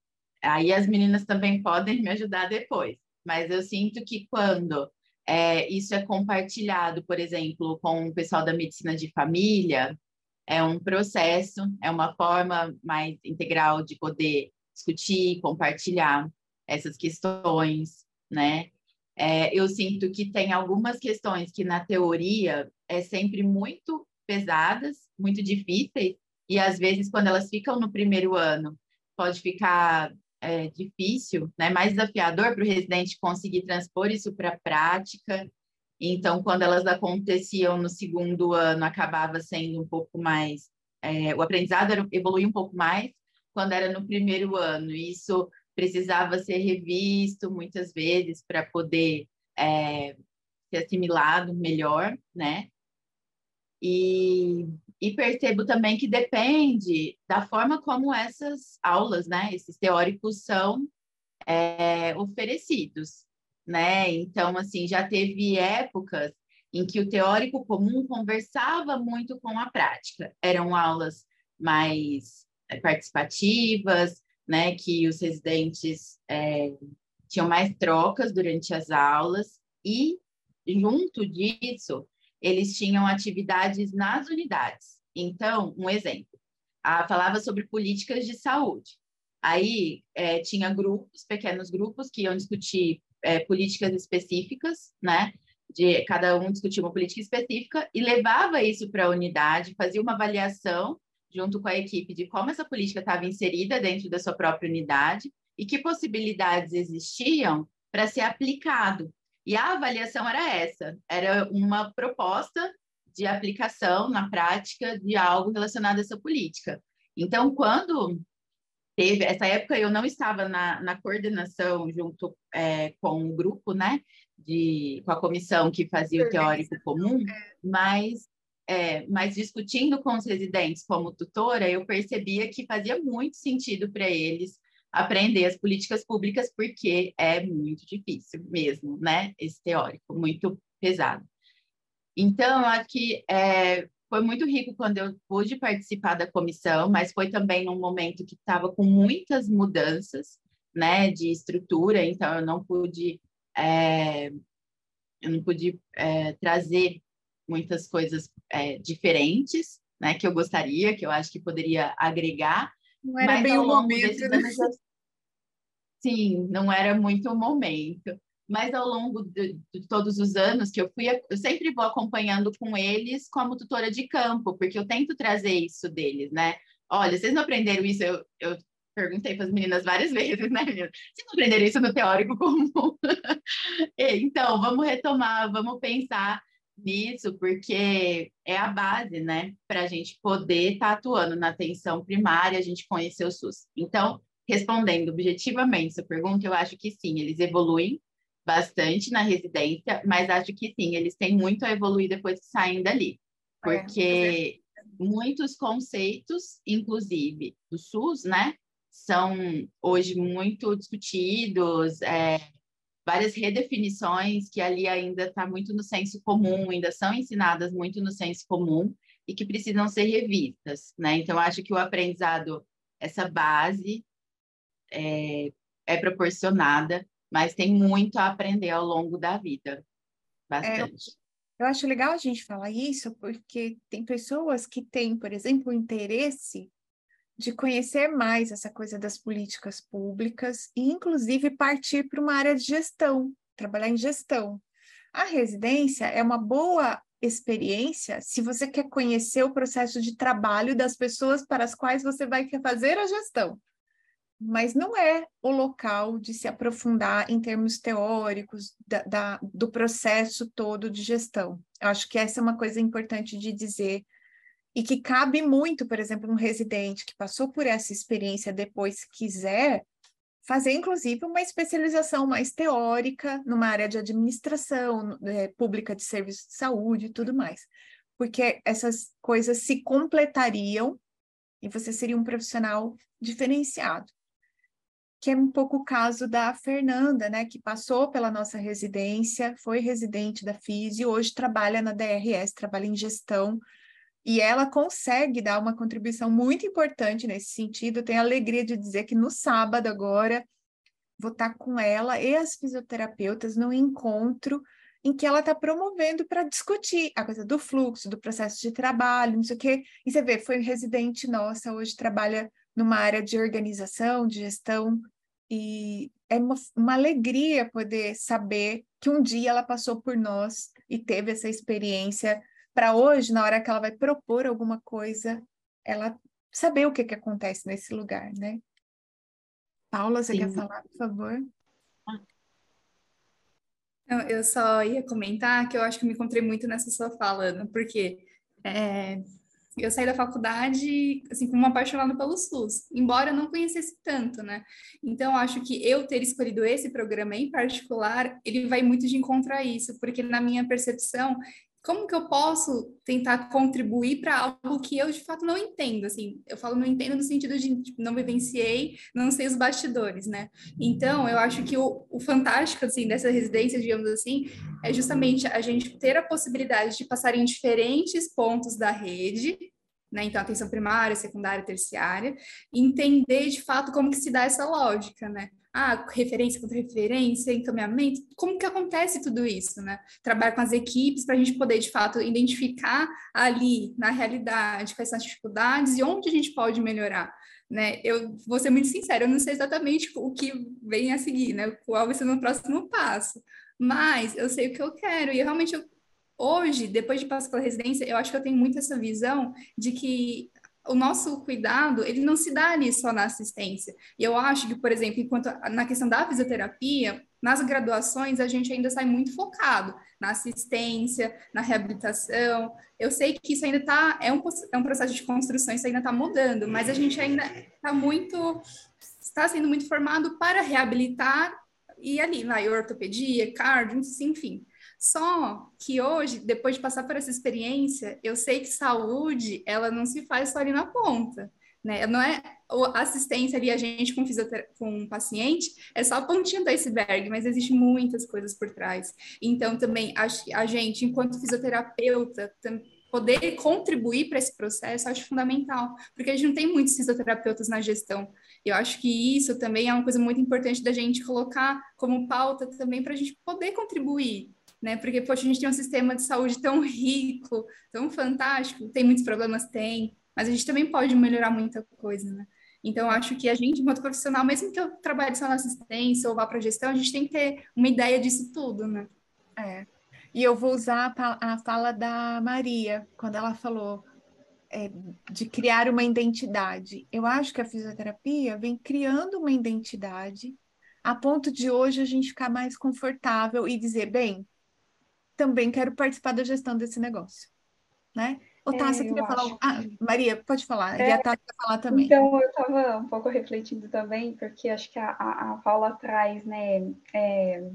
aí as meninas também podem me ajudar depois, mas eu sinto que quando é, isso é compartilhado, por exemplo, com o pessoal da medicina de família, é um processo, é uma forma mais integral de poder discutir, compartilhar essas questões, né? É, eu sinto que tem algumas questões que na teoria é sempre muito pesadas, muito difíceis, e às vezes quando elas ficam no primeiro ano, pode ficar é, difícil, né? mais desafiador para o residente conseguir transpor isso para a prática. Então, quando elas aconteciam no segundo ano, acabava sendo um pouco mais. É, o aprendizado evoluía um pouco mais quando era no primeiro ano. Isso precisava ser revisto muitas vezes para poder é, ser assimilado melhor, né? E, e, percebo também que depende da forma como essas aulas, né, esses teóricos são é, oferecidos, né? Então, assim, já teve épocas em que o teórico comum conversava muito com a prática. Eram aulas mais é, participativas, né, que os residentes é, tinham mais trocas durante as aulas e junto disso eles tinham atividades nas unidades. Então, um exemplo, a, falava sobre políticas de saúde. Aí é, tinha grupos, pequenos grupos, que iam discutir é, políticas específicas, né? De cada um discutir uma política específica e levava isso para a unidade, fazia uma avaliação junto com a equipe de como essa política estava inserida dentro da sua própria unidade e que possibilidades existiam para ser aplicado e a avaliação era essa, era uma proposta de aplicação na prática de algo relacionado a essa política. Então, quando teve essa época, eu não estava na, na coordenação junto é, com o grupo, né, de, com a comissão que fazia o teórico comum, mas é, mas discutindo com os residentes como tutora, eu percebia que fazia muito sentido para eles aprender as políticas públicas, porque é muito difícil mesmo, né? Esse teórico, muito pesado. Então, aqui é, foi muito rico quando eu pude participar da comissão, mas foi também num momento que estava com muitas mudanças, né, de estrutura, então eu não pude, é, eu não pude é, trazer muitas coisas é, diferentes, né, que eu gostaria, que eu acho que poderia agregar, não era Mas bem o momento. Né? Anos, sim, não era muito o momento. Mas ao longo de, de, todos os anos que eu fui, eu sempre vou acompanhando com eles como tutora de campo, porque eu tento trazer isso deles, né? Olha, vocês não aprenderam isso? Eu, eu perguntei para as meninas várias vezes, né, meninas? Vocês não aprenderam isso no teórico comum? então, vamos retomar, vamos pensar nisso, porque é a base, né, para a gente poder estar tá atuando na atenção primária, a gente conhecer o SUS. Então, respondendo objetivamente essa pergunta, eu acho que sim, eles evoluem bastante na residência, mas acho que sim, eles têm muito a evoluir depois que saem dali, é, porque é, muitos conceitos, inclusive do SUS, né, são hoje muito discutidos, é, várias redefinições que ali ainda está muito no senso comum, ainda são ensinadas muito no senso comum, e que precisam ser revistas, né? Então, acho que o aprendizado, essa base é, é proporcionada, mas tem muito a aprender ao longo da vida, bastante. É, eu acho legal a gente falar isso, porque tem pessoas que têm, por exemplo, interesse de conhecer mais essa coisa das políticas públicas e, inclusive, partir para uma área de gestão, trabalhar em gestão. A residência é uma boa experiência se você quer conhecer o processo de trabalho das pessoas para as quais você vai fazer a gestão. Mas não é o local de se aprofundar em termos teóricos da, da, do processo todo de gestão. Eu acho que essa é uma coisa importante de dizer e que cabe muito, por exemplo, um residente que passou por essa experiência depois quiser fazer, inclusive, uma especialização mais teórica numa área de administração é, pública de serviço de saúde e tudo mais, porque essas coisas se completariam e você seria um profissional diferenciado. Que é um pouco o caso da Fernanda, né, que passou pela nossa residência, foi residente da FIS e hoje trabalha na DRS, trabalha em gestão e ela consegue dar uma contribuição muito importante nesse sentido. Tenho a alegria de dizer que no sábado agora vou estar com ela e as fisioterapeutas no encontro em que ela está promovendo para discutir a coisa do fluxo, do processo de trabalho, não sei o quê. E você vê, foi residente nossa, hoje trabalha numa área de organização, de gestão, e é uma, uma alegria poder saber que um dia ela passou por nós e teve essa experiência para hoje, na hora que ela vai propor alguma coisa, ela saber o que, que acontece nesse lugar, né? Paula, você Sim. quer falar, por favor? Eu só ia comentar que eu acho que me encontrei muito nessa sua fala, porque é, eu saí da faculdade assim como uma apaixonada pelo SUS, embora eu não conhecesse tanto, né? Então acho que eu ter escolhido esse programa em particular, ele vai muito de encontro a isso, porque na minha percepção como que eu posso tentar contribuir para algo que eu de fato não entendo, assim, eu falo não entendo no sentido de tipo, não vivenciei, não sei os bastidores, né? Então, eu acho que o, o fantástico, assim, dessa residência, digamos assim, é justamente a gente ter a possibilidade de passar em diferentes pontos da rede, né? Então, atenção primária, secundária, terciária, entender de fato como que se dá essa lógica, né? Ah, referência contra referência, encaminhamento, como que acontece tudo isso, né? Trabalhar com as equipes para a gente poder, de fato, identificar ali, na realidade, quais são as dificuldades e onde a gente pode melhorar, né? Eu vou ser muito sincera, eu não sei exatamente o que vem a seguir, né? Qual vai ser o meu próximo passo, mas eu sei o que eu quero e realmente eu, hoje, depois de passar pela residência, eu acho que eu tenho muito essa visão de que o nosso cuidado, ele não se dá ali só na assistência. E eu acho que, por exemplo, enquanto na questão da fisioterapia, nas graduações a gente ainda sai muito focado na assistência, na reabilitação. Eu sei que isso ainda está, é um, é um processo de construção, isso ainda está mudando, mas a gente ainda está muito, está sendo muito formado para reabilitar e ali, na ortopedia, cardio, enfim. Só que hoje, depois de passar por essa experiência, eu sei que saúde, ela não se faz só ali na ponta, né? Não é a assistência ali, a gente com, com um paciente, é só a pontinha do iceberg, mas existe muitas coisas por trás. Então, também, a, a gente, enquanto fisioterapeuta, poder contribuir para esse processo, acho fundamental, porque a gente não tem muitos fisioterapeutas na gestão. Eu acho que isso também é uma coisa muito importante da gente colocar como pauta também para a gente poder contribuir né? Porque, poxa, a gente tem um sistema de saúde tão rico, tão fantástico, tem muitos problemas, tem, mas a gente também pode melhorar muita coisa, né? Então, acho que a gente, enquanto profissional, mesmo que eu trabalhe só na assistência ou vá para gestão, a gente tem que ter uma ideia disso tudo, né? É. E eu vou usar a fala da Maria, quando ela falou é, de criar uma identidade. Eu acho que a fisioterapia vem criando uma identidade a ponto de hoje a gente ficar mais confortável e dizer, bem, também quero participar da gestão desse negócio, né? Ô, Tá, é, queria falar? Ah, Maria, pode falar. É, e a Tá quer falar também. Então, eu estava um pouco refletindo também, porque acho que a, a, a Paula traz, né, é,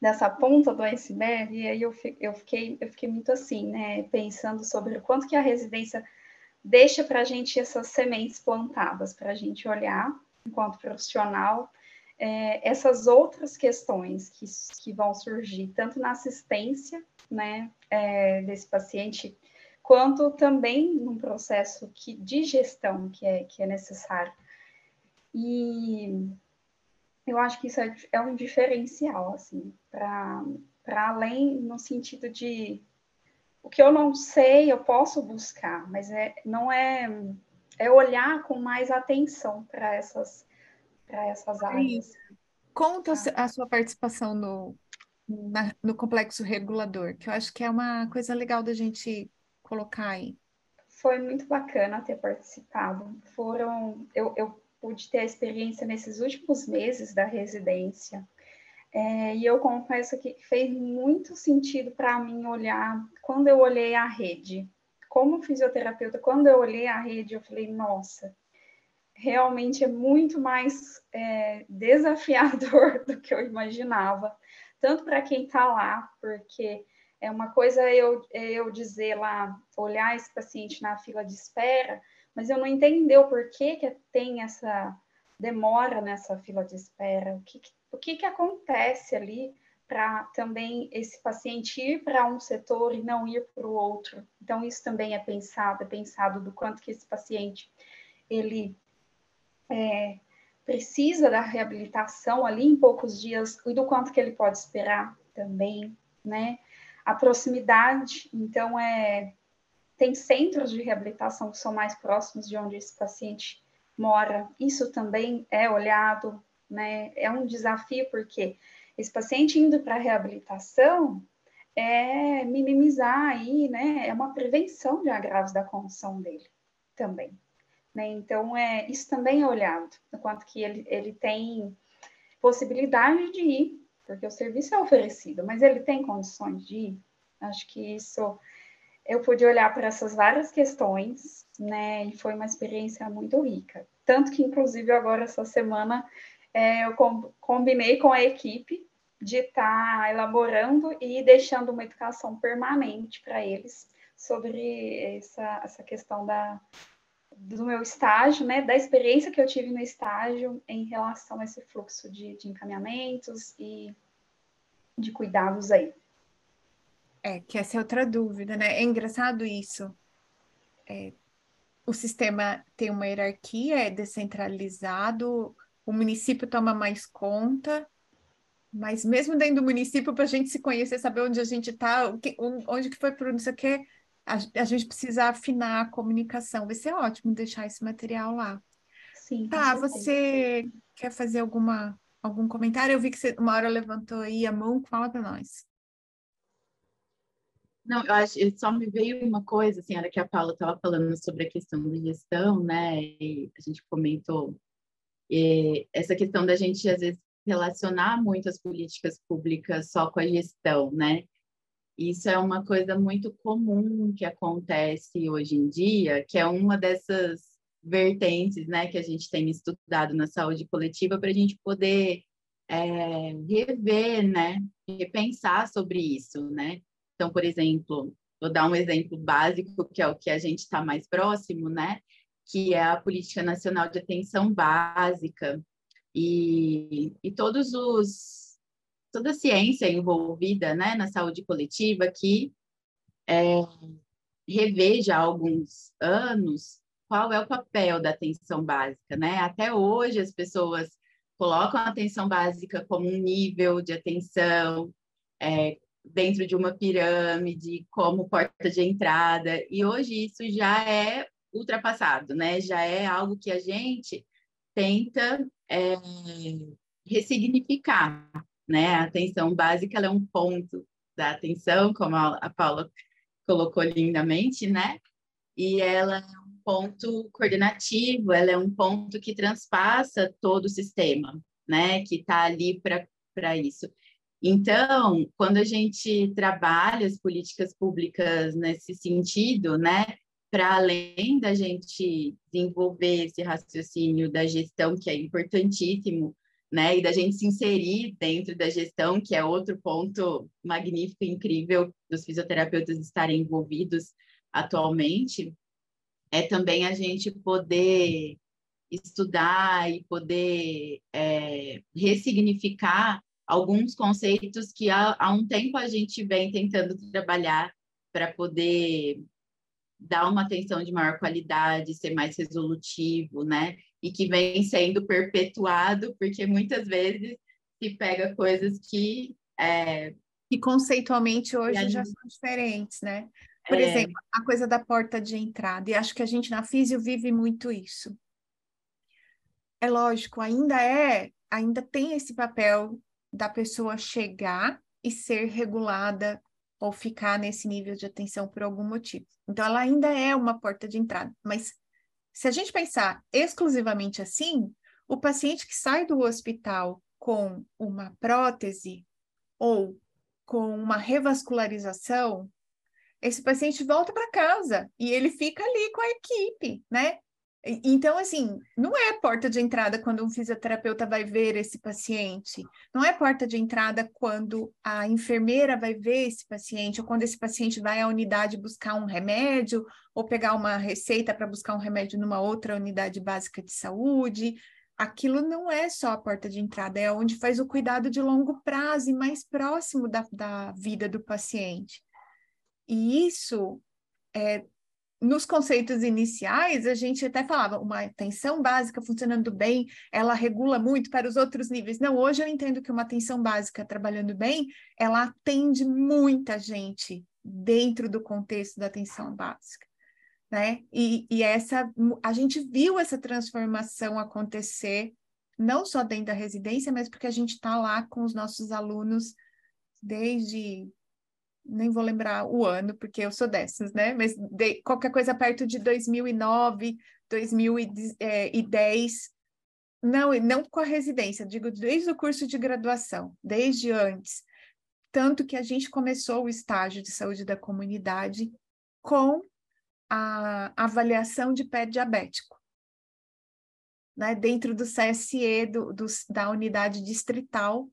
dessa ponta do iceberg, e aí eu, eu, fiquei, eu fiquei muito assim, né, pensando sobre o quanto que a residência deixa para a gente essas sementes plantadas, para a gente olhar enquanto profissional é, essas outras questões que, que vão surgir, tanto na assistência né, é, desse paciente, quanto também num processo que, de gestão que é, que é necessário. E eu acho que isso é, é um diferencial, assim, para além no sentido de o que eu não sei, eu posso buscar, mas é, não é, é olhar com mais atenção para essas, essas áreas. Conta a sua participação no, na, no complexo regulador, que eu acho que é uma coisa legal da gente colocar aí. Foi muito bacana ter participado. Foram, eu, eu pude ter a experiência nesses últimos meses da residência. É, e eu confesso que fez muito sentido para mim olhar, quando eu olhei a rede, como fisioterapeuta, quando eu olhei a rede, eu falei, nossa, realmente é muito mais é, desafiador do que eu imaginava, tanto para quem está lá, porque é uma coisa eu, eu dizer lá, olhar esse paciente na fila de espera, mas eu não entender o porquê que tem essa demora nessa fila de espera, o que, o que, que acontece ali para também esse paciente ir para um setor e não ir para o outro. Então, isso também é pensado, é pensado do quanto que esse paciente, ele é, precisa da reabilitação ali em poucos dias e do quanto que ele pode esperar também, né? A proximidade, então, é, tem centros de reabilitação que são mais próximos de onde esse paciente mora. Isso também é olhado, né? É um desafio porque esse paciente indo para a reabilitação é minimizar aí, né? É uma prevenção de agravos da condição dele também. Né? Então, é, isso também é olhado, enquanto que ele, ele tem possibilidade de ir, porque o serviço é oferecido, mas ele tem condições de ir. Acho que isso eu pude olhar para essas várias questões, né? E foi uma experiência muito rica. Tanto que, inclusive, agora, essa semana, é, eu combinei com a equipe de estar tá elaborando e deixando uma educação permanente para eles sobre essa, essa questão da, do meu estágio, né, da experiência que eu tive no estágio em relação a esse fluxo de, de encaminhamentos e de cuidados aí. É, que essa é outra dúvida, né? É engraçado isso. É, o sistema tem uma hierarquia, é descentralizado, o município toma mais conta, mas mesmo dentro do município, para a gente se conhecer, saber onde a gente está, onde que foi por não sei o quê, a, a, gente precisa afinar a comunicação. Vai ser ótimo deixar esse material lá. Sim. Tá, você quer fazer alguma, algum comentário? Eu vi que você uma hora levantou aí a mão, fala para nós. Não, eu acho, só me veio uma coisa, assim, era que a Paula estava falando sobre a questão da gestão, né? E a gente comentou e essa questão da gente, às vezes, relacionar muito as políticas públicas só com a gestão, né? Isso é uma coisa muito comum que acontece hoje em dia, que é uma dessas vertentes, né, que a gente tem estudado na saúde coletiva para a gente poder é, rever, né, repensar sobre isso, né? Então, por exemplo, vou dar um exemplo básico que é o que a gente está mais próximo, né? Que é a Política Nacional de Atenção Básica e, e todos os toda a ciência envolvida né, na saúde coletiva que é, reveja há alguns anos qual é o papel da atenção básica, né? Até hoje as pessoas colocam a atenção básica como um nível de atenção é, dentro de uma pirâmide, como porta de entrada, e hoje isso já é ultrapassado, né? Já é algo que a gente tenta é, ressignificar, né? A atenção básica é um ponto da atenção, como a, Paula colocou lindamente, né? E ela é um ponto coordenativo, ela é um ponto que transpassa todo o sistema, né? Que está ali para isso. Então, quando a gente trabalha as políticas públicas nesse sentido, né? Para além da gente desenvolver esse raciocínio da gestão, que é importantíssimo, né? E da gente se inserir dentro da gestão, que é outro ponto magnífico e incrível dos fisioterapeutas estarem envolvidos atualmente, é também a gente poder estudar e poder é, ressignificar alguns conceitos que há, há um tempo a gente vem tentando trabalhar para poder dar uma atenção de maior qualidade, ser mais resolutivo, né? E que vem sendo perpetuado, porque muitas vezes se pega coisas que. É, que conceitualmente hoje já são diferentes, né? Por é... exemplo, a coisa da porta de entrada, e acho que a gente na Físio vive muito isso. É lógico, ainda é, ainda tem esse papel da pessoa chegar e ser regulada ou ficar nesse nível de atenção por algum motivo. Então, ela ainda é uma porta de entrada. Mas se a gente pensar exclusivamente assim, o paciente que sai do hospital com uma prótese ou com uma revascularização, esse paciente volta para casa e ele fica ali com a equipe, né? Então, assim, não é porta de entrada quando um fisioterapeuta vai ver esse paciente, não é porta de entrada quando a enfermeira vai ver esse paciente, ou quando esse paciente vai à unidade buscar um remédio, ou pegar uma receita para buscar um remédio numa outra unidade básica de saúde. Aquilo não é só a porta de entrada, é onde faz o cuidado de longo prazo e mais próximo da, da vida do paciente. E isso é, nos conceitos iniciais, a gente até falava uma atenção básica funcionando bem, ela regula muito para os outros níveis. Não, hoje eu entendo que uma atenção básica trabalhando bem, ela atende muita gente dentro do contexto da atenção básica. Né? E, e essa a gente viu essa transformação acontecer não só dentro da residência, mas porque a gente está lá com os nossos alunos desde nem vou lembrar o ano, porque eu sou dessas, né? Mas de, qualquer coisa perto de 2009, 2010, não, não com a residência, digo desde o curso de graduação, desde antes. Tanto que a gente começou o estágio de saúde da comunidade com a avaliação de pé diabético. Né, dentro do CSE, do, do, da unidade distrital,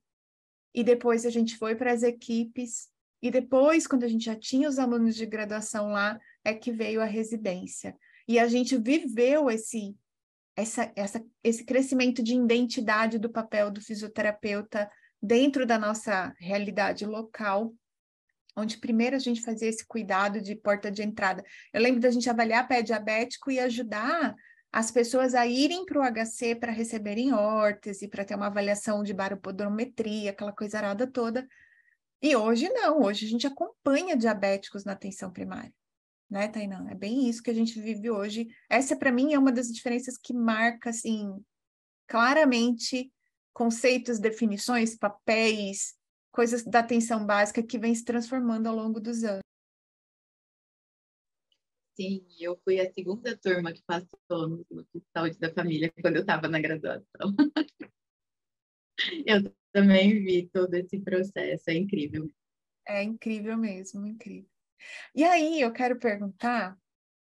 e depois a gente foi para as equipes e depois, quando a gente já tinha os alunos de graduação lá, é que veio a residência. E a gente viveu esse, essa, essa, esse crescimento de identidade do papel do fisioterapeuta dentro da nossa realidade local, onde primeiro a gente fazia esse cuidado de porta de entrada. Eu lembro da gente avaliar pé diabético e ajudar as pessoas a irem para o HC para receberem órtese, para ter uma avaliação de baropodometria, aquela coisa arada toda, e hoje não, hoje a gente acompanha diabéticos na atenção primária, né, Tainã? É bem isso que a gente vive hoje. Essa, para mim, é uma das diferenças que marca, assim, claramente conceitos, definições, papéis, coisas da atenção básica que vem se transformando ao longo dos anos. Sim, eu fui a segunda turma que passou no, no Saúde da Família quando eu estava na graduação. eu também vi todo esse processo, é incrível. É incrível mesmo, incrível. E aí eu quero perguntar,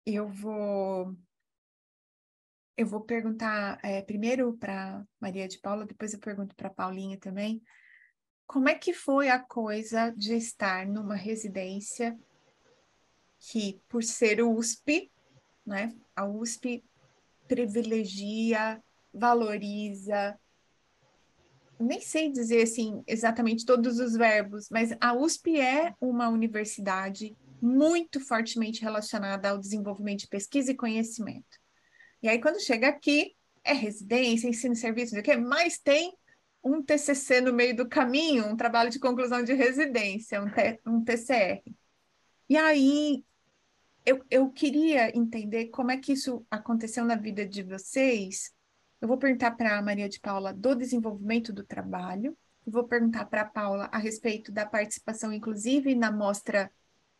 eu vou eu vou perguntar é, primeiro para Maria de Paula, depois eu pergunto para Paulinha também. Como é que foi a coisa de estar numa residência que, por ser USP, né, a USP privilegia, valoriza, nem sei dizer assim exatamente todos os verbos, mas a USP é uma universidade muito fortemente relacionada ao desenvolvimento de pesquisa e conhecimento. E aí, quando chega aqui, é residência, ensino e serviço, o mas tem um TCC no meio do caminho, um trabalho de conclusão de residência, um, um TCR. E aí, eu, eu queria entender como é que isso aconteceu na vida de vocês, eu vou perguntar para a Maria de Paula do desenvolvimento do trabalho. vou perguntar para a Paula a respeito da participação, inclusive, na mostra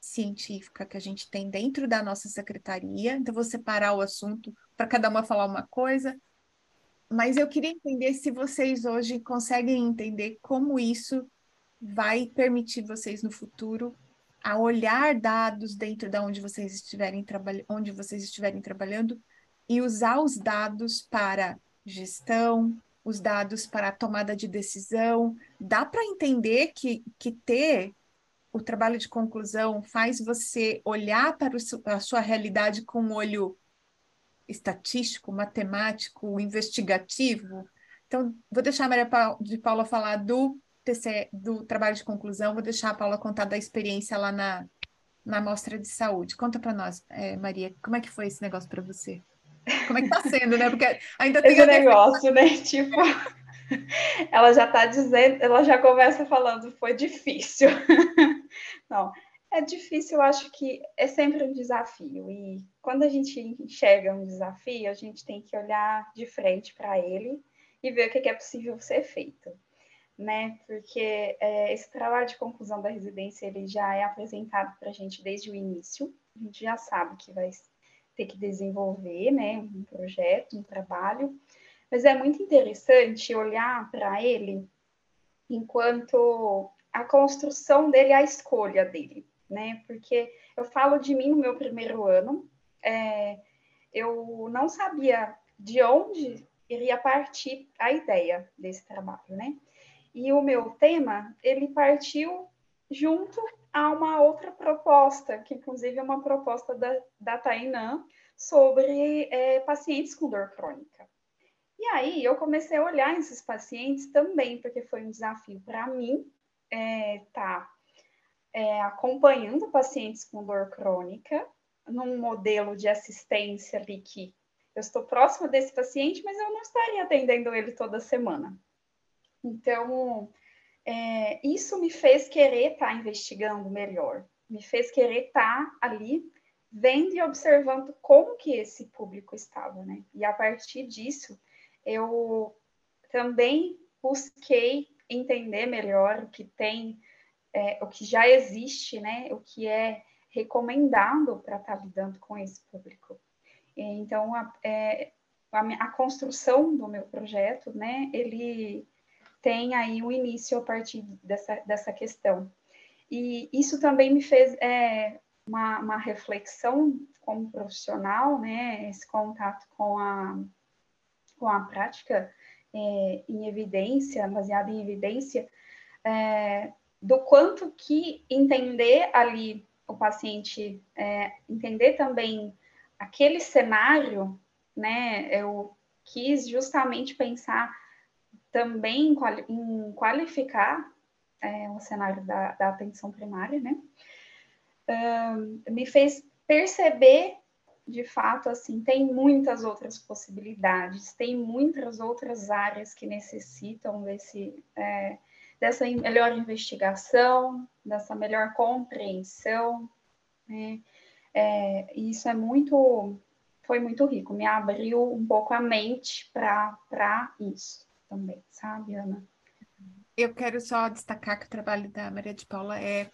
científica que a gente tem dentro da nossa secretaria. Então, vou separar o assunto para cada uma falar uma coisa. Mas eu queria entender se vocês hoje conseguem entender como isso vai permitir vocês no futuro a olhar dados dentro da onde vocês estiverem trabalhando, onde vocês estiverem trabalhando e usar os dados para gestão, os dados para a tomada de decisão. Dá para entender que, que ter o trabalho de conclusão faz você olhar para a sua realidade com um olho estatístico, matemático, investigativo. Então, vou deixar a Maria de Paula falar do do trabalho de conclusão, vou deixar a Paula contar da experiência lá na, na mostra de saúde. Conta para nós, é, Maria, como é que foi esse negócio para você? Como é que tá sendo, né? Porque ainda tem esse negócio, né? Tipo, ela já tá dizendo, ela já começa falando, foi difícil. Não, é difícil, eu acho que é sempre um desafio. E quando a gente enxerga um desafio, a gente tem que olhar de frente para ele e ver o que é possível ser feito né? Porque é, esse trabalho de conclusão da residência ele já é apresentado para a gente desde o início. A gente já sabe que vai ter que desenvolver, né? Um projeto, um trabalho. Mas é muito interessante olhar para ele enquanto a construção dele, a escolha dele, né? Porque eu falo de mim no meu primeiro ano, é, eu não sabia de onde iria partir a ideia desse trabalho, né? E o meu tema, ele partiu junto a uma outra proposta, que inclusive é uma proposta da, da Tainã, sobre é, pacientes com dor crônica. E aí eu comecei a olhar esses pacientes também, porque foi um desafio para mim estar é, tá, é, acompanhando pacientes com dor crônica num modelo de assistência ali que eu estou próxima desse paciente, mas eu não estaria atendendo ele toda semana. Então, é, isso me fez querer estar tá investigando melhor, me fez querer estar tá ali vendo e observando como que esse público estava, né? E a partir disso, eu também busquei entender melhor o que tem, é, o que já existe, né? O que é recomendado para estar tá lidando com esse público. Então, a, é, a, a, construção do meu projeto, né? Ele tem aí o um início a partir dessa, dessa questão. E isso também me fez é, uma, uma reflexão como profissional, né, esse contato com a, com a prática é, em evidência, baseada em evidência, é, do quanto que entender ali o paciente, é, entender também aquele cenário, né, eu quis justamente pensar também em qualificar é, o cenário da, da, atenção primária, né? Um, me fez perceber, de fato, assim, tem muitas outras possibilidades, tem muitas outras áreas que necessitam desse, é, dessa melhor investigação, dessa melhor compreensão, né? É, e isso é muito, foi muito rico, me abriu um pouco a mente para isso também, sabe, Ana? Eu quero só destacar que o trabalho da Maria de Paula é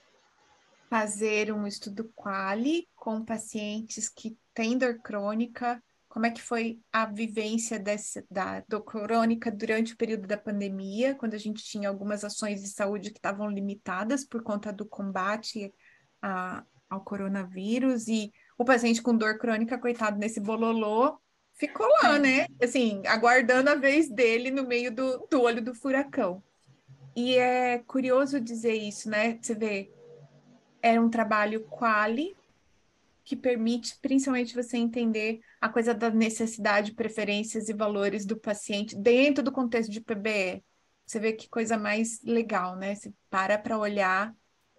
fazer um estudo quali com pacientes que têm dor crônica. Como é que foi a vivência dessa, da dor crônica durante o período da pandemia, quando a gente tinha algumas ações de saúde que estavam limitadas por conta do combate a, ao coronavírus e o paciente com dor crônica, coitado, nesse bololô, ficou lá, né? Assim, aguardando a vez dele no meio do, do olho do furacão. E é curioso dizer isso, né? Você vê, é um trabalho quali que permite principalmente você entender a coisa da necessidade, preferências e valores do paciente dentro do contexto de PBE. Você vê que coisa mais legal, né? Você para para olhar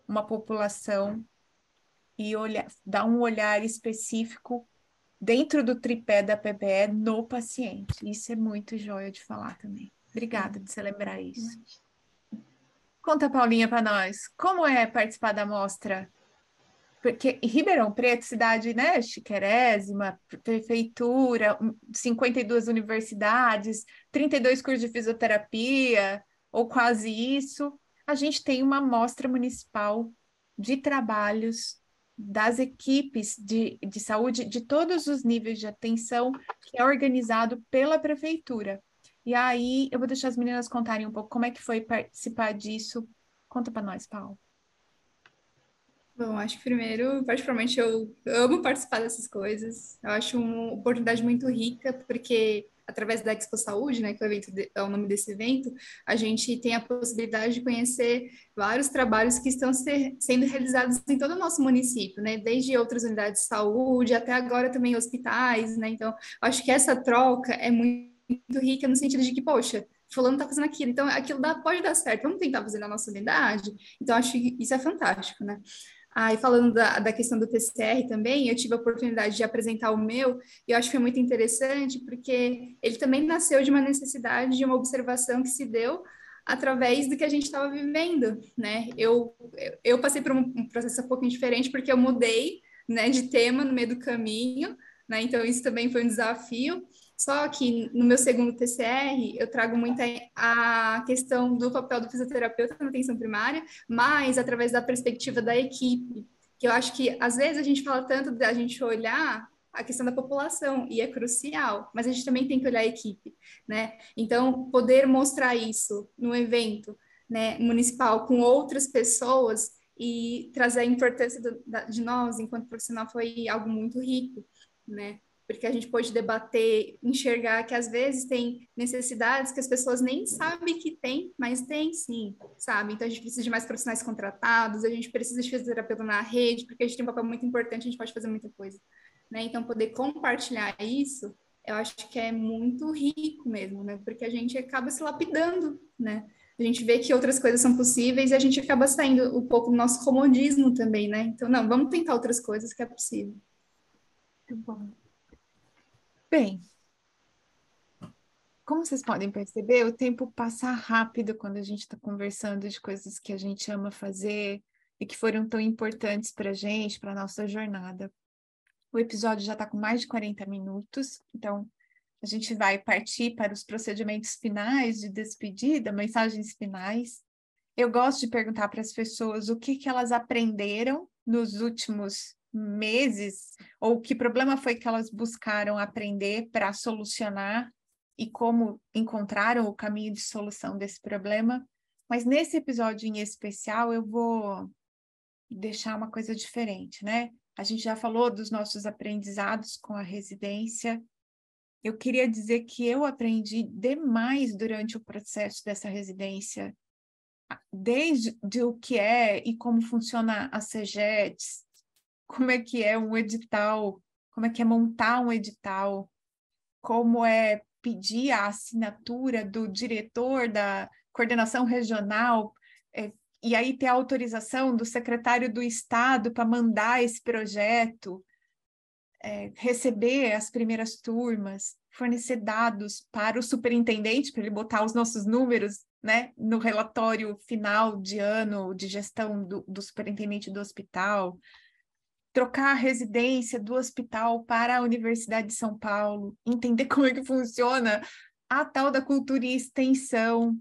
uma população e olhar, dar um olhar específico dentro do tripé da PBE no paciente. Isso é muito joia de falar também. Obrigada de celebrar isso. Conta, Paulinha, para nós, como é participar da mostra? Porque Ribeirão Preto, cidade né, chiquerésima, prefeitura, 52 universidades, 32 cursos de fisioterapia, ou quase isso. A gente tem uma mostra municipal de trabalhos das equipes de, de saúde de todos os níveis de atenção, que é organizado pela prefeitura. E aí eu vou deixar as meninas contarem um pouco como é que foi participar disso. Conta para nós, Paulo. Bom, acho que primeiro, particularmente, eu amo participar dessas coisas. Eu acho uma oportunidade muito rica, porque através da Expo Saúde, né, que é o, evento de, é o nome desse evento, a gente tem a possibilidade de conhecer vários trabalhos que estão ser, sendo realizados em todo o nosso município, né, desde outras unidades de saúde até agora também hospitais, né, então acho que essa troca é muito, muito rica no sentido de que, poxa, fulano está fazendo aquilo, então aquilo dá, pode dar certo, vamos tentar fazer na nossa unidade, então acho que isso é fantástico, né. Ah, falando da, da questão do TCR também, eu tive a oportunidade de apresentar o meu, e eu acho que foi muito interessante, porque ele também nasceu de uma necessidade, de uma observação que se deu através do que a gente estava vivendo, né? Eu, eu passei por um processo um pouquinho diferente, porque eu mudei, né, de tema no meio do caminho, né? Então, isso também foi um desafio. Só que no meu segundo TCR, eu trago muito a questão do papel do fisioterapeuta na atenção primária, mas através da perspectiva da equipe. Que eu acho que, às vezes, a gente fala tanto da gente olhar a questão da população, e é crucial, mas a gente também tem que olhar a equipe, né? Então, poder mostrar isso no evento né, municipal com outras pessoas e trazer a importância do, da, de nós enquanto profissional foi algo muito rico, né? Porque a gente pôde debater, enxergar que às vezes tem necessidades que as pessoas nem sabem que tem, mas tem sim, sabe? Então a gente precisa de mais profissionais contratados, a gente precisa de fisioterapeuta na rede, porque a gente tem um papel muito importante, a gente pode fazer muita coisa. Né? Então, poder compartilhar isso, eu acho que é muito rico mesmo, né? Porque a gente acaba se lapidando, né? A gente vê que outras coisas são possíveis e a gente acaba saindo um pouco do nosso comodismo também, né? Então, não, vamos tentar outras coisas que é possível. Muito bom. Bem, como vocês podem perceber, o tempo passa rápido quando a gente está conversando de coisas que a gente ama fazer e que foram tão importantes para a gente, para a nossa jornada. O episódio já está com mais de 40 minutos, então a gente vai partir para os procedimentos finais de despedida, mensagens finais. Eu gosto de perguntar para as pessoas o que, que elas aprenderam nos últimos meses, ou que problema foi que elas buscaram aprender para solucionar e como encontraram o caminho de solução desse problema. Mas nesse episódio em especial, eu vou deixar uma coisa diferente, né? A gente já falou dos nossos aprendizados com a residência. Eu queria dizer que eu aprendi demais durante o processo dessa residência, desde o que é e como funciona a CEGEDS, como é que é um edital, como é que é montar um edital, como é pedir a assinatura do diretor da coordenação regional, é, e aí ter a autorização do secretário do Estado para mandar esse projeto, é, receber as primeiras turmas, fornecer dados para o superintendente, para ele botar os nossos números né, no relatório final de ano de gestão do, do superintendente do hospital, trocar a residência do hospital para a Universidade de São Paulo, entender como é que funciona a tal da cultura e extensão,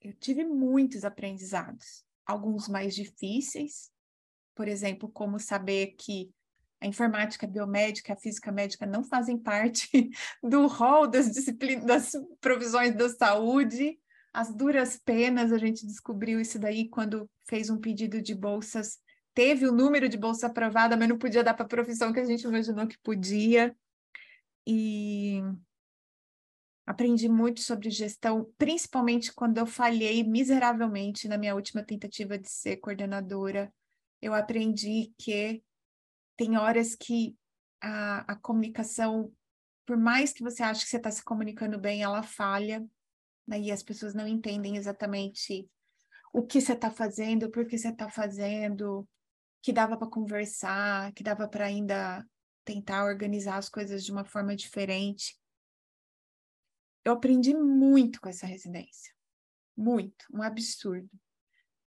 eu tive muitos aprendizados, alguns mais difíceis, por exemplo, como saber que a informática biomédica, a física médica não fazem parte do rol das disciplinas, das provisões da saúde. As duras penas, a gente descobriu isso daí quando fez um pedido de bolsas, teve o número de bolsa aprovada, mas não podia dar para a profissão que a gente imaginou que podia. E Aprendi muito sobre gestão, principalmente quando eu falhei miseravelmente na minha última tentativa de ser coordenadora. Eu aprendi que tem horas que a, a comunicação, por mais que você ache que você está se comunicando bem, ela falha, né? e as pessoas não entendem exatamente o que você está fazendo, por que você está fazendo, que dava para conversar, que dava para ainda tentar organizar as coisas de uma forma diferente. Eu aprendi muito com essa residência. Muito, um absurdo.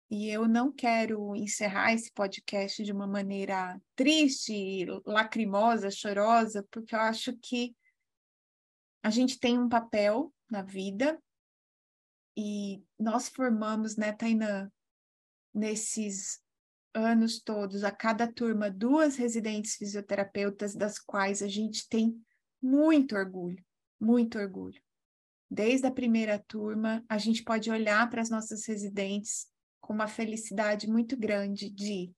E eu não quero encerrar esse podcast de uma maneira triste, lacrimosa, chorosa, porque eu acho que a gente tem um papel na vida e nós formamos, né, Tainã, nesses anos todos, a cada turma, duas residentes fisioterapeutas, das quais a gente tem muito orgulho, muito orgulho. Desde a primeira turma, a gente pode olhar para as nossas residentes com uma felicidade muito grande de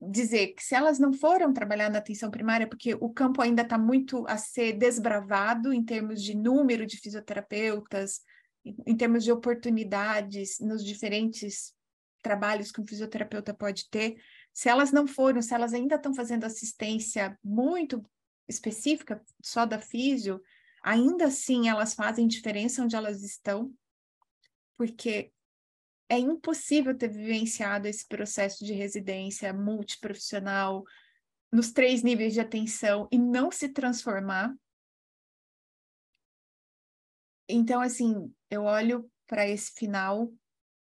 dizer que se elas não foram trabalhar na atenção primária, porque o campo ainda está muito a ser desbravado em termos de número de fisioterapeutas, em termos de oportunidades nos diferentes trabalhos que um fisioterapeuta pode ter, se elas não foram, se elas ainda estão fazendo assistência muito específica só da físio, ainda assim elas fazem diferença onde elas estão, porque é impossível ter vivenciado esse processo de residência multiprofissional nos três níveis de atenção e não se transformar. Então, assim, eu olho para esse final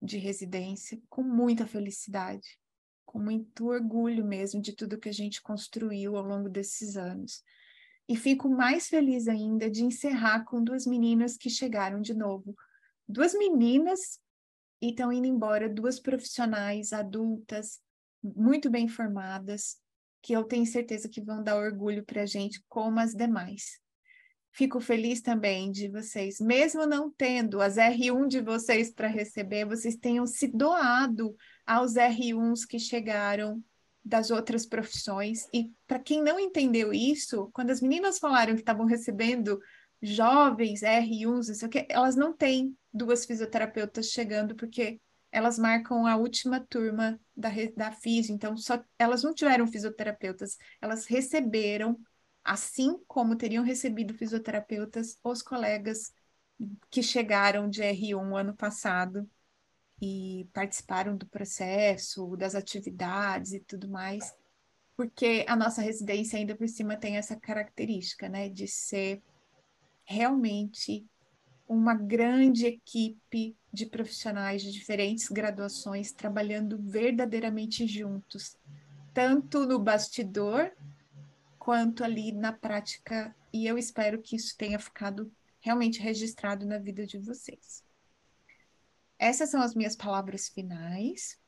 de residência com muita felicidade, com muito orgulho mesmo de tudo que a gente construiu ao longo desses anos. E fico mais feliz ainda de encerrar com duas meninas que chegaram de novo. Duas meninas e estão indo embora, duas profissionais adultas, muito bem formadas, que eu tenho certeza que vão dar orgulho para a gente, como as demais. Fico feliz também de vocês, mesmo não tendo as R1 de vocês para receber, vocês tenham se doado aos R1s que chegaram das outras profissões. E para quem não entendeu isso, quando as meninas falaram que estavam recebendo jovens R1s, isso aqui, elas não têm duas fisioterapeutas chegando, porque elas marcam a última turma da, da FIS, então só, elas não tiveram fisioterapeutas, elas receberam assim como teriam recebido fisioterapeutas os colegas que chegaram de R1 ano passado e participaram do processo, das atividades e tudo mais, porque a nossa residência ainda por cima tem essa característica, né, de ser realmente uma grande equipe de profissionais de diferentes graduações trabalhando verdadeiramente juntos, tanto no bastidor quanto ali na prática, e eu espero que isso tenha ficado realmente registrado na vida de vocês. Essas são as minhas palavras finais.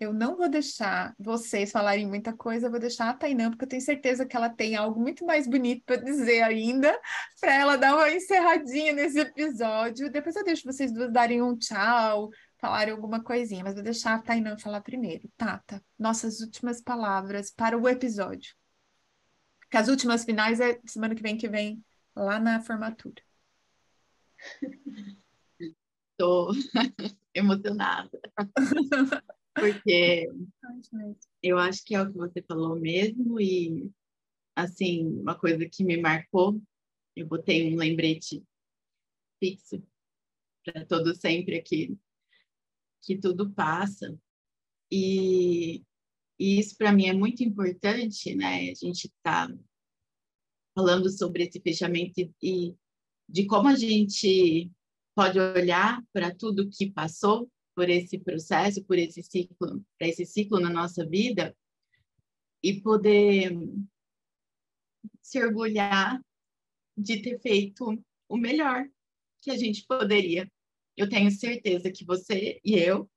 Eu não vou deixar vocês falarem muita coisa, eu vou deixar a Tainã, porque eu tenho certeza que ela tem algo muito mais bonito para dizer ainda, para ela dar uma encerradinha nesse episódio. Depois eu deixo vocês duas darem um tchau, falarem alguma coisinha, mas vou deixar a Tainã falar primeiro. Tata, nossas últimas palavras para o episódio que as últimas finais é semana que vem que vem, lá na formatura. Estou emocionada. Porque eu acho que é o que você falou mesmo, e assim, uma coisa que me marcou, eu botei um lembrete fixo para todo sempre aqui, que tudo passa. E e isso para mim é muito importante, né? A gente está falando sobre esse fechamento e de como a gente pode olhar para tudo que passou por esse processo, por esse ciclo, para esse ciclo na nossa vida e poder se orgulhar de ter feito o melhor que a gente poderia. Eu tenho certeza que você e eu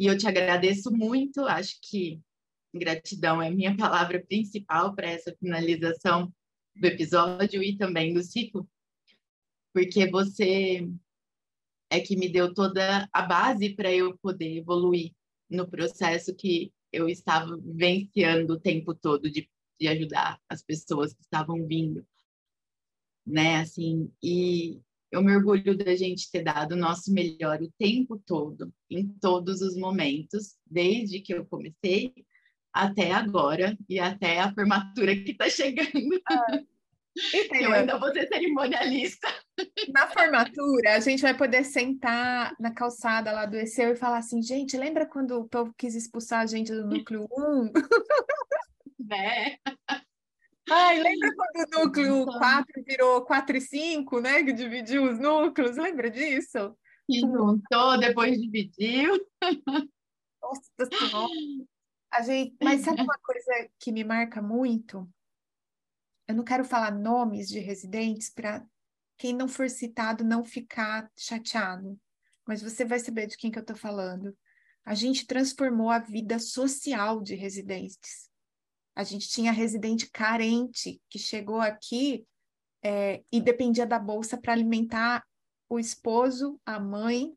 e eu te agradeço muito, acho que gratidão é minha palavra principal para essa finalização do episódio e também do ciclo, porque você é que me deu toda a base para eu poder evoluir no processo que eu estava vivenciando o tempo todo de, de ajudar as pessoas que estavam vindo, né? Assim, e eu me orgulho da gente ter dado o nosso melhor o tempo todo, em todos os momentos, desde que eu comecei até agora e até a formatura que está chegando. Ah, eu ainda vou ser cerimonialista. Na formatura, a gente vai poder sentar na calçada lá do ECEU e falar assim, gente, lembra quando o povo quis expulsar a gente do núcleo 1? Né? Ai, lembra quando o núcleo 4 virou 4 e 5, né? Que dividiu os núcleos, lembra disso? Que juntou, depois dividiu. Nossa Senhora. A gente, mas sabe uma coisa que me marca muito? Eu não quero falar nomes de residentes para quem não for citado não ficar chateado, mas você vai saber de quem que eu estou falando. A gente transformou a vida social de residentes. A gente tinha residente carente que chegou aqui é, e dependia da bolsa para alimentar o esposo, a mãe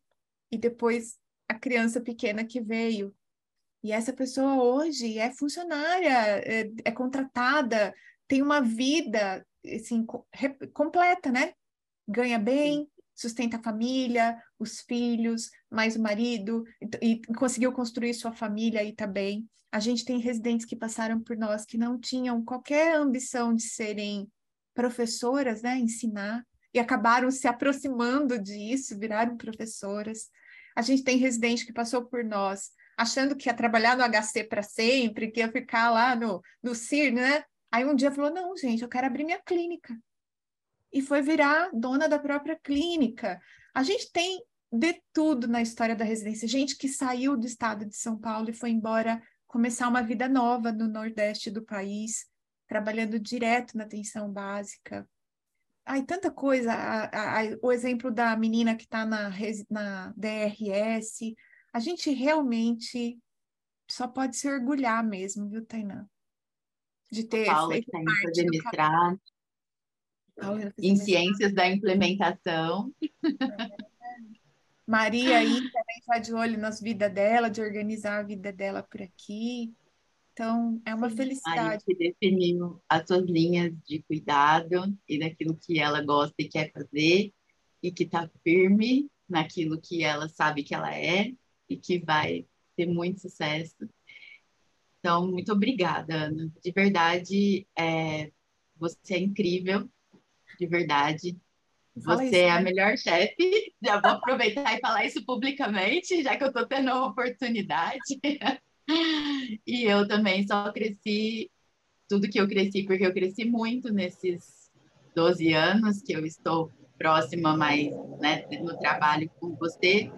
e depois a criança pequena que veio. E essa pessoa hoje é funcionária, é, é contratada, tem uma vida assim, completa, né? Ganha bem, sustenta a família, os filhos, mais o marido, e, e conseguiu construir sua família aí também. A gente tem residentes que passaram por nós que não tinham qualquer ambição de serem professoras, né, ensinar, e acabaram se aproximando disso, viraram professoras. A gente tem residente que passou por nós achando que ia trabalhar no HC para sempre, que ia ficar lá no, no CIR, né? Aí um dia falou: não, gente, eu quero abrir minha clínica. E foi virar dona da própria clínica. A gente tem de tudo na história da residência. Gente que saiu do estado de São Paulo e foi embora começar uma vida nova no Nordeste do país, trabalhando direto na atenção básica. Ai, tanta coisa. A, a, o exemplo da menina que está na, na DRS. A gente realmente só pode se orgulhar mesmo, viu, Tainá? De ter Paula feito tem parte fazer mestrado em ciências da implementação. Maria aí também está de olho nas vidas dela, de organizar a vida dela por aqui. Então, é uma felicidade. que definiu as suas linhas de cuidado e daquilo que ela gosta e quer fazer, e que está firme naquilo que ela sabe que ela é e que vai ter muito sucesso. Então, muito obrigada, Ana. De verdade, é, você é incrível, de verdade. Você isso, é a né? melhor chefe. Já vou aproveitar e falar isso publicamente, já que eu estou tendo a oportunidade. e eu também só cresci tudo que eu cresci, porque eu cresci muito nesses 12 anos que eu estou próxima mais né, no trabalho com você,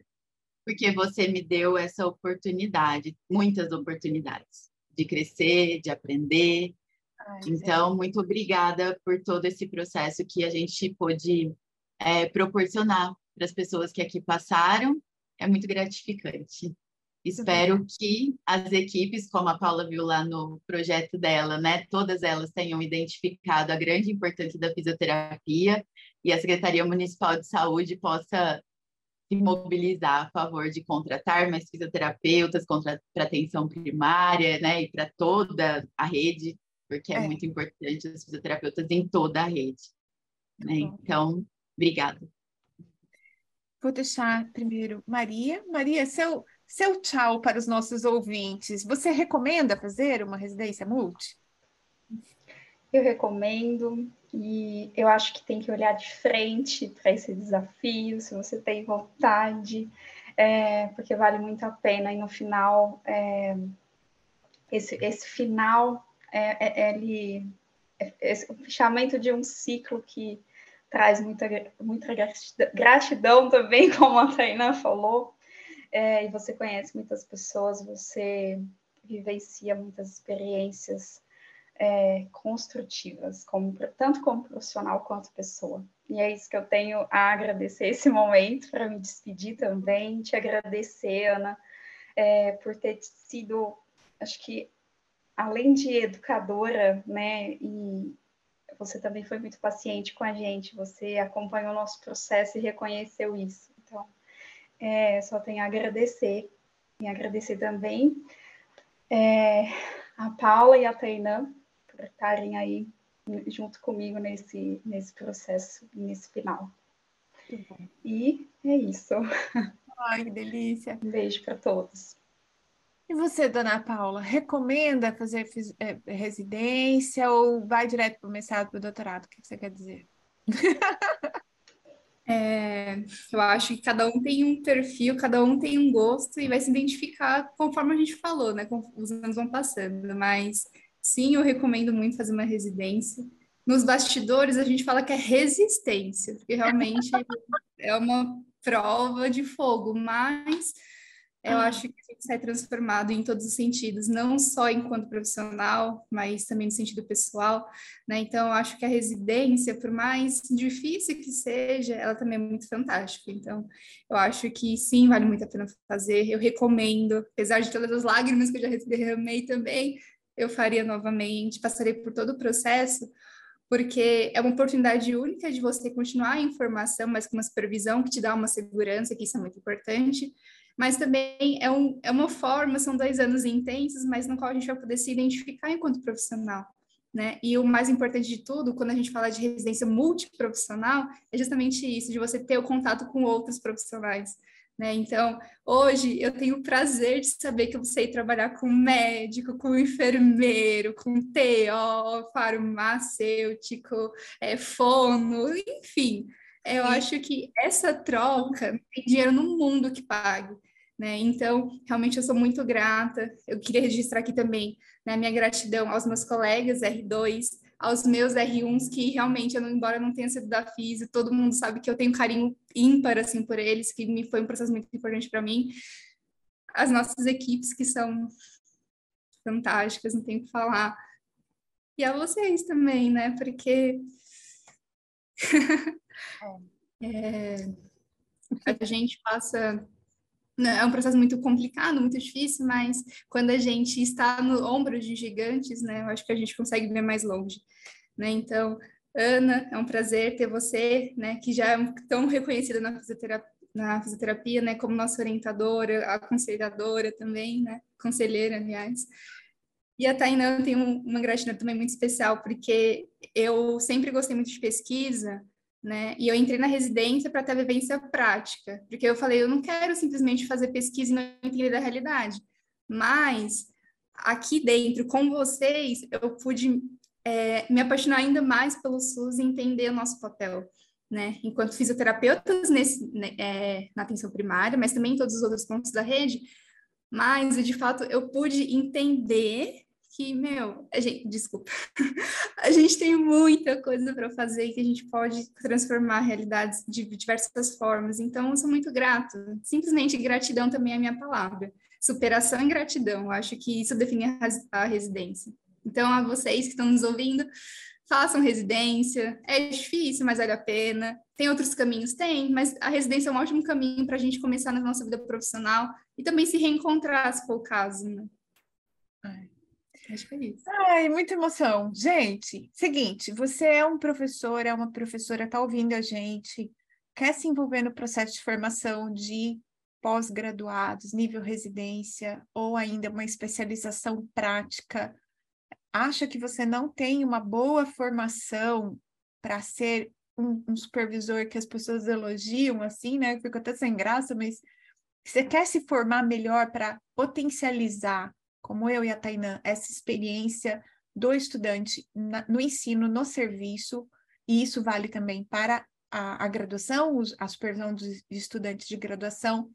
porque você me deu essa oportunidade, muitas oportunidades de crescer, de aprender. Ai, então, é. muito obrigada por todo esse processo que a gente pôde é, proporcionar para as pessoas que aqui passaram. É muito gratificante. Espero que as equipes, como a Paula viu lá no projeto dela, né, todas elas tenham identificado a grande importância da fisioterapia e a Secretaria Municipal de Saúde possa se mobilizar a favor de contratar mais fisioterapeutas para atenção primária, né, e para toda a rede, porque é, é, muito importante os fisioterapeutas em toda a rede. Né? Então, obrigada. Vou deixar primeiro Maria. Maria, seu seu tchau para os nossos ouvintes. Você recomenda fazer uma residência multi? Eu recomendo e eu acho que tem que olhar de frente para esse desafio, se você tem vontade, é, porque vale muito a pena. E no final, é, esse, esse final, é, é ele, é, esse, o fechamento de um ciclo que traz muita, muita gratidão também, como a Tainá falou, é, e você conhece muitas pessoas, você vivencia muitas experiências é, construtivas, como, tanto como profissional quanto pessoa. E é isso que eu tenho a agradecer esse momento, para me despedir também, te agradecer, Ana, é, por ter sido, acho que, além de educadora, né, e você também foi muito paciente com a gente, você acompanhou o nosso processo e reconheceu isso. Então, é, só tenho a agradecer. E agradecer também é, a Paula e a Tainã por estarem aí junto comigo nesse, nesse processo, nesse final. E é isso. Ai, que delícia. Um beijo para todos. E você, dona Paula, recomenda fazer é, residência ou vai direto para o mestrado, para o doutorado? O que você quer dizer? É, eu acho que cada um tem um perfil, cada um tem um gosto e vai se identificar conforme a gente falou, né? Os anos vão passando. Mas sim, eu recomendo muito fazer uma residência. Nos bastidores a gente fala que é resistência, porque realmente é uma prova de fogo, mas eu ah. acho que a gente sai transformado em todos os sentidos, não só enquanto profissional, mas também no sentido pessoal, né? Então, eu acho que a residência, por mais difícil que seja, ela também é muito fantástica. Então, eu acho que sim, vale muito a pena fazer. Eu recomendo, apesar de todas as lágrimas que eu já derramei também, eu faria novamente, passarei por todo o processo, porque é uma oportunidade única de você continuar a informação, mas com uma supervisão que te dá uma segurança, que isso é muito importante, mas também é, um, é uma forma, são dois anos intensos, mas no qual a gente vai poder se identificar enquanto profissional. Né? E o mais importante de tudo, quando a gente fala de residência multiprofissional, é justamente isso, de você ter o contato com outros profissionais. Né? Então, hoje eu tenho o prazer de saber que eu sei trabalhar com médico, com enfermeiro, com TO, farmacêutico, é, fono, enfim, Eu e... acho que essa troca tem dinheiro no mundo que pague. Né? Então, realmente eu sou muito grata. Eu queria registrar aqui também né, minha gratidão aos meus colegas R2, aos meus R1s, que realmente, eu, embora eu não tenha sido da FIS, todo mundo sabe que eu tenho carinho ímpar assim, por eles, que me foi um processo muito importante para mim. As nossas equipes, que são fantásticas, não tenho o que falar. E a vocês também, né? Porque é, a gente passa é um processo muito complicado, muito difícil, mas quando a gente está no ombro de gigantes, né, eu acho que a gente consegue ver mais longe, né? Então, Ana, é um prazer ter você, né, que já é tão reconhecida na fisioterapia, na fisioterapia, né, como nossa orientadora, aconselhadora também, né, conselheira, aliás. E a Tainan tem um, uma gratidão também muito especial, porque eu sempre gostei muito de pesquisa, né? E eu entrei na residência para ter vivência prática, porque eu falei, eu não quero simplesmente fazer pesquisa e não entender da realidade, mas aqui dentro, com vocês, eu pude é, me apaixonar ainda mais pelo SUS e entender o nosso papel, né? Enquanto fisioterapeutas nesse, né, é, na atenção primária, mas também em todos os outros pontos da rede, mas, de fato, eu pude entender que, meu, a gente, desculpa, a gente tem muita coisa para fazer que a gente pode transformar realidades de diversas formas. Então, eu sou muito grata. Simplesmente gratidão também é a minha palavra. Superação e gratidão. Eu acho que isso define a, residência. Então, a vocês que estão nos ouvindo, façam residência. É difícil, mas vale a pena. Tem outros caminhos? Tem, mas a residência é um ótimo caminho para a gente começar na nossa vida profissional e também se reencontrar, se for o caso. Né? Acho que é isso. Ai, muita emoção. Gente, seguinte, você é um professor, é uma professora, está ouvindo a gente, quer se envolver no processo de formação de pós-graduados, nível residência, ou ainda uma especialização prática, acha que você não tem uma boa formação para ser um, um, supervisor que as pessoas elogiam, assim, né? Fico até sem graça, mas você quer se formar melhor para potencializar como eu e a Tainã, essa experiência do estudante na, no ensino, no serviço, e isso vale também para a, a graduação, a supervisão dos estudantes de graduação.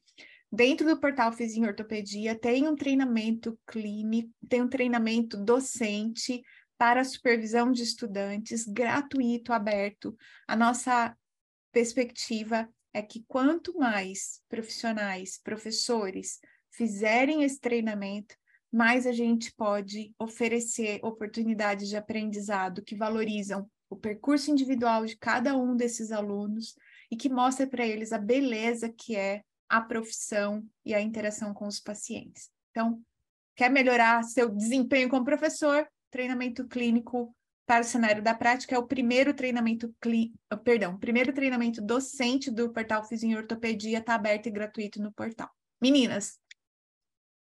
Dentro do portal Fiz em Ortopedia tem um treinamento clínico, tem um treinamento docente para supervisão de estudantes, gratuito, aberto. A nossa perspectiva é que quanto mais profissionais, professores fizerem esse treinamento, mais a gente pode oferecer oportunidades de aprendizado que valorizam o percurso individual de cada um desses alunos e que mostra para eles a beleza que é a profissão e a interação com os pacientes. Então, quer melhorar seu desempenho como professor? Treinamento clínico para o cenário da prática é o primeiro treinamento cli... perdão, primeiro treinamento docente do portal Fiz em Ortopedia está aberto e gratuito no portal. Meninas,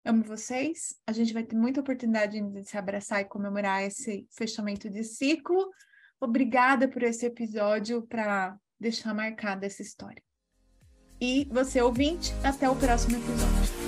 Amo vocês. A gente vai ter muita oportunidade de se abraçar e comemorar esse fechamento de ciclo. Obrigada por esse episódio para deixar marcada essa história. E você ouvinte, até o próximo episódio.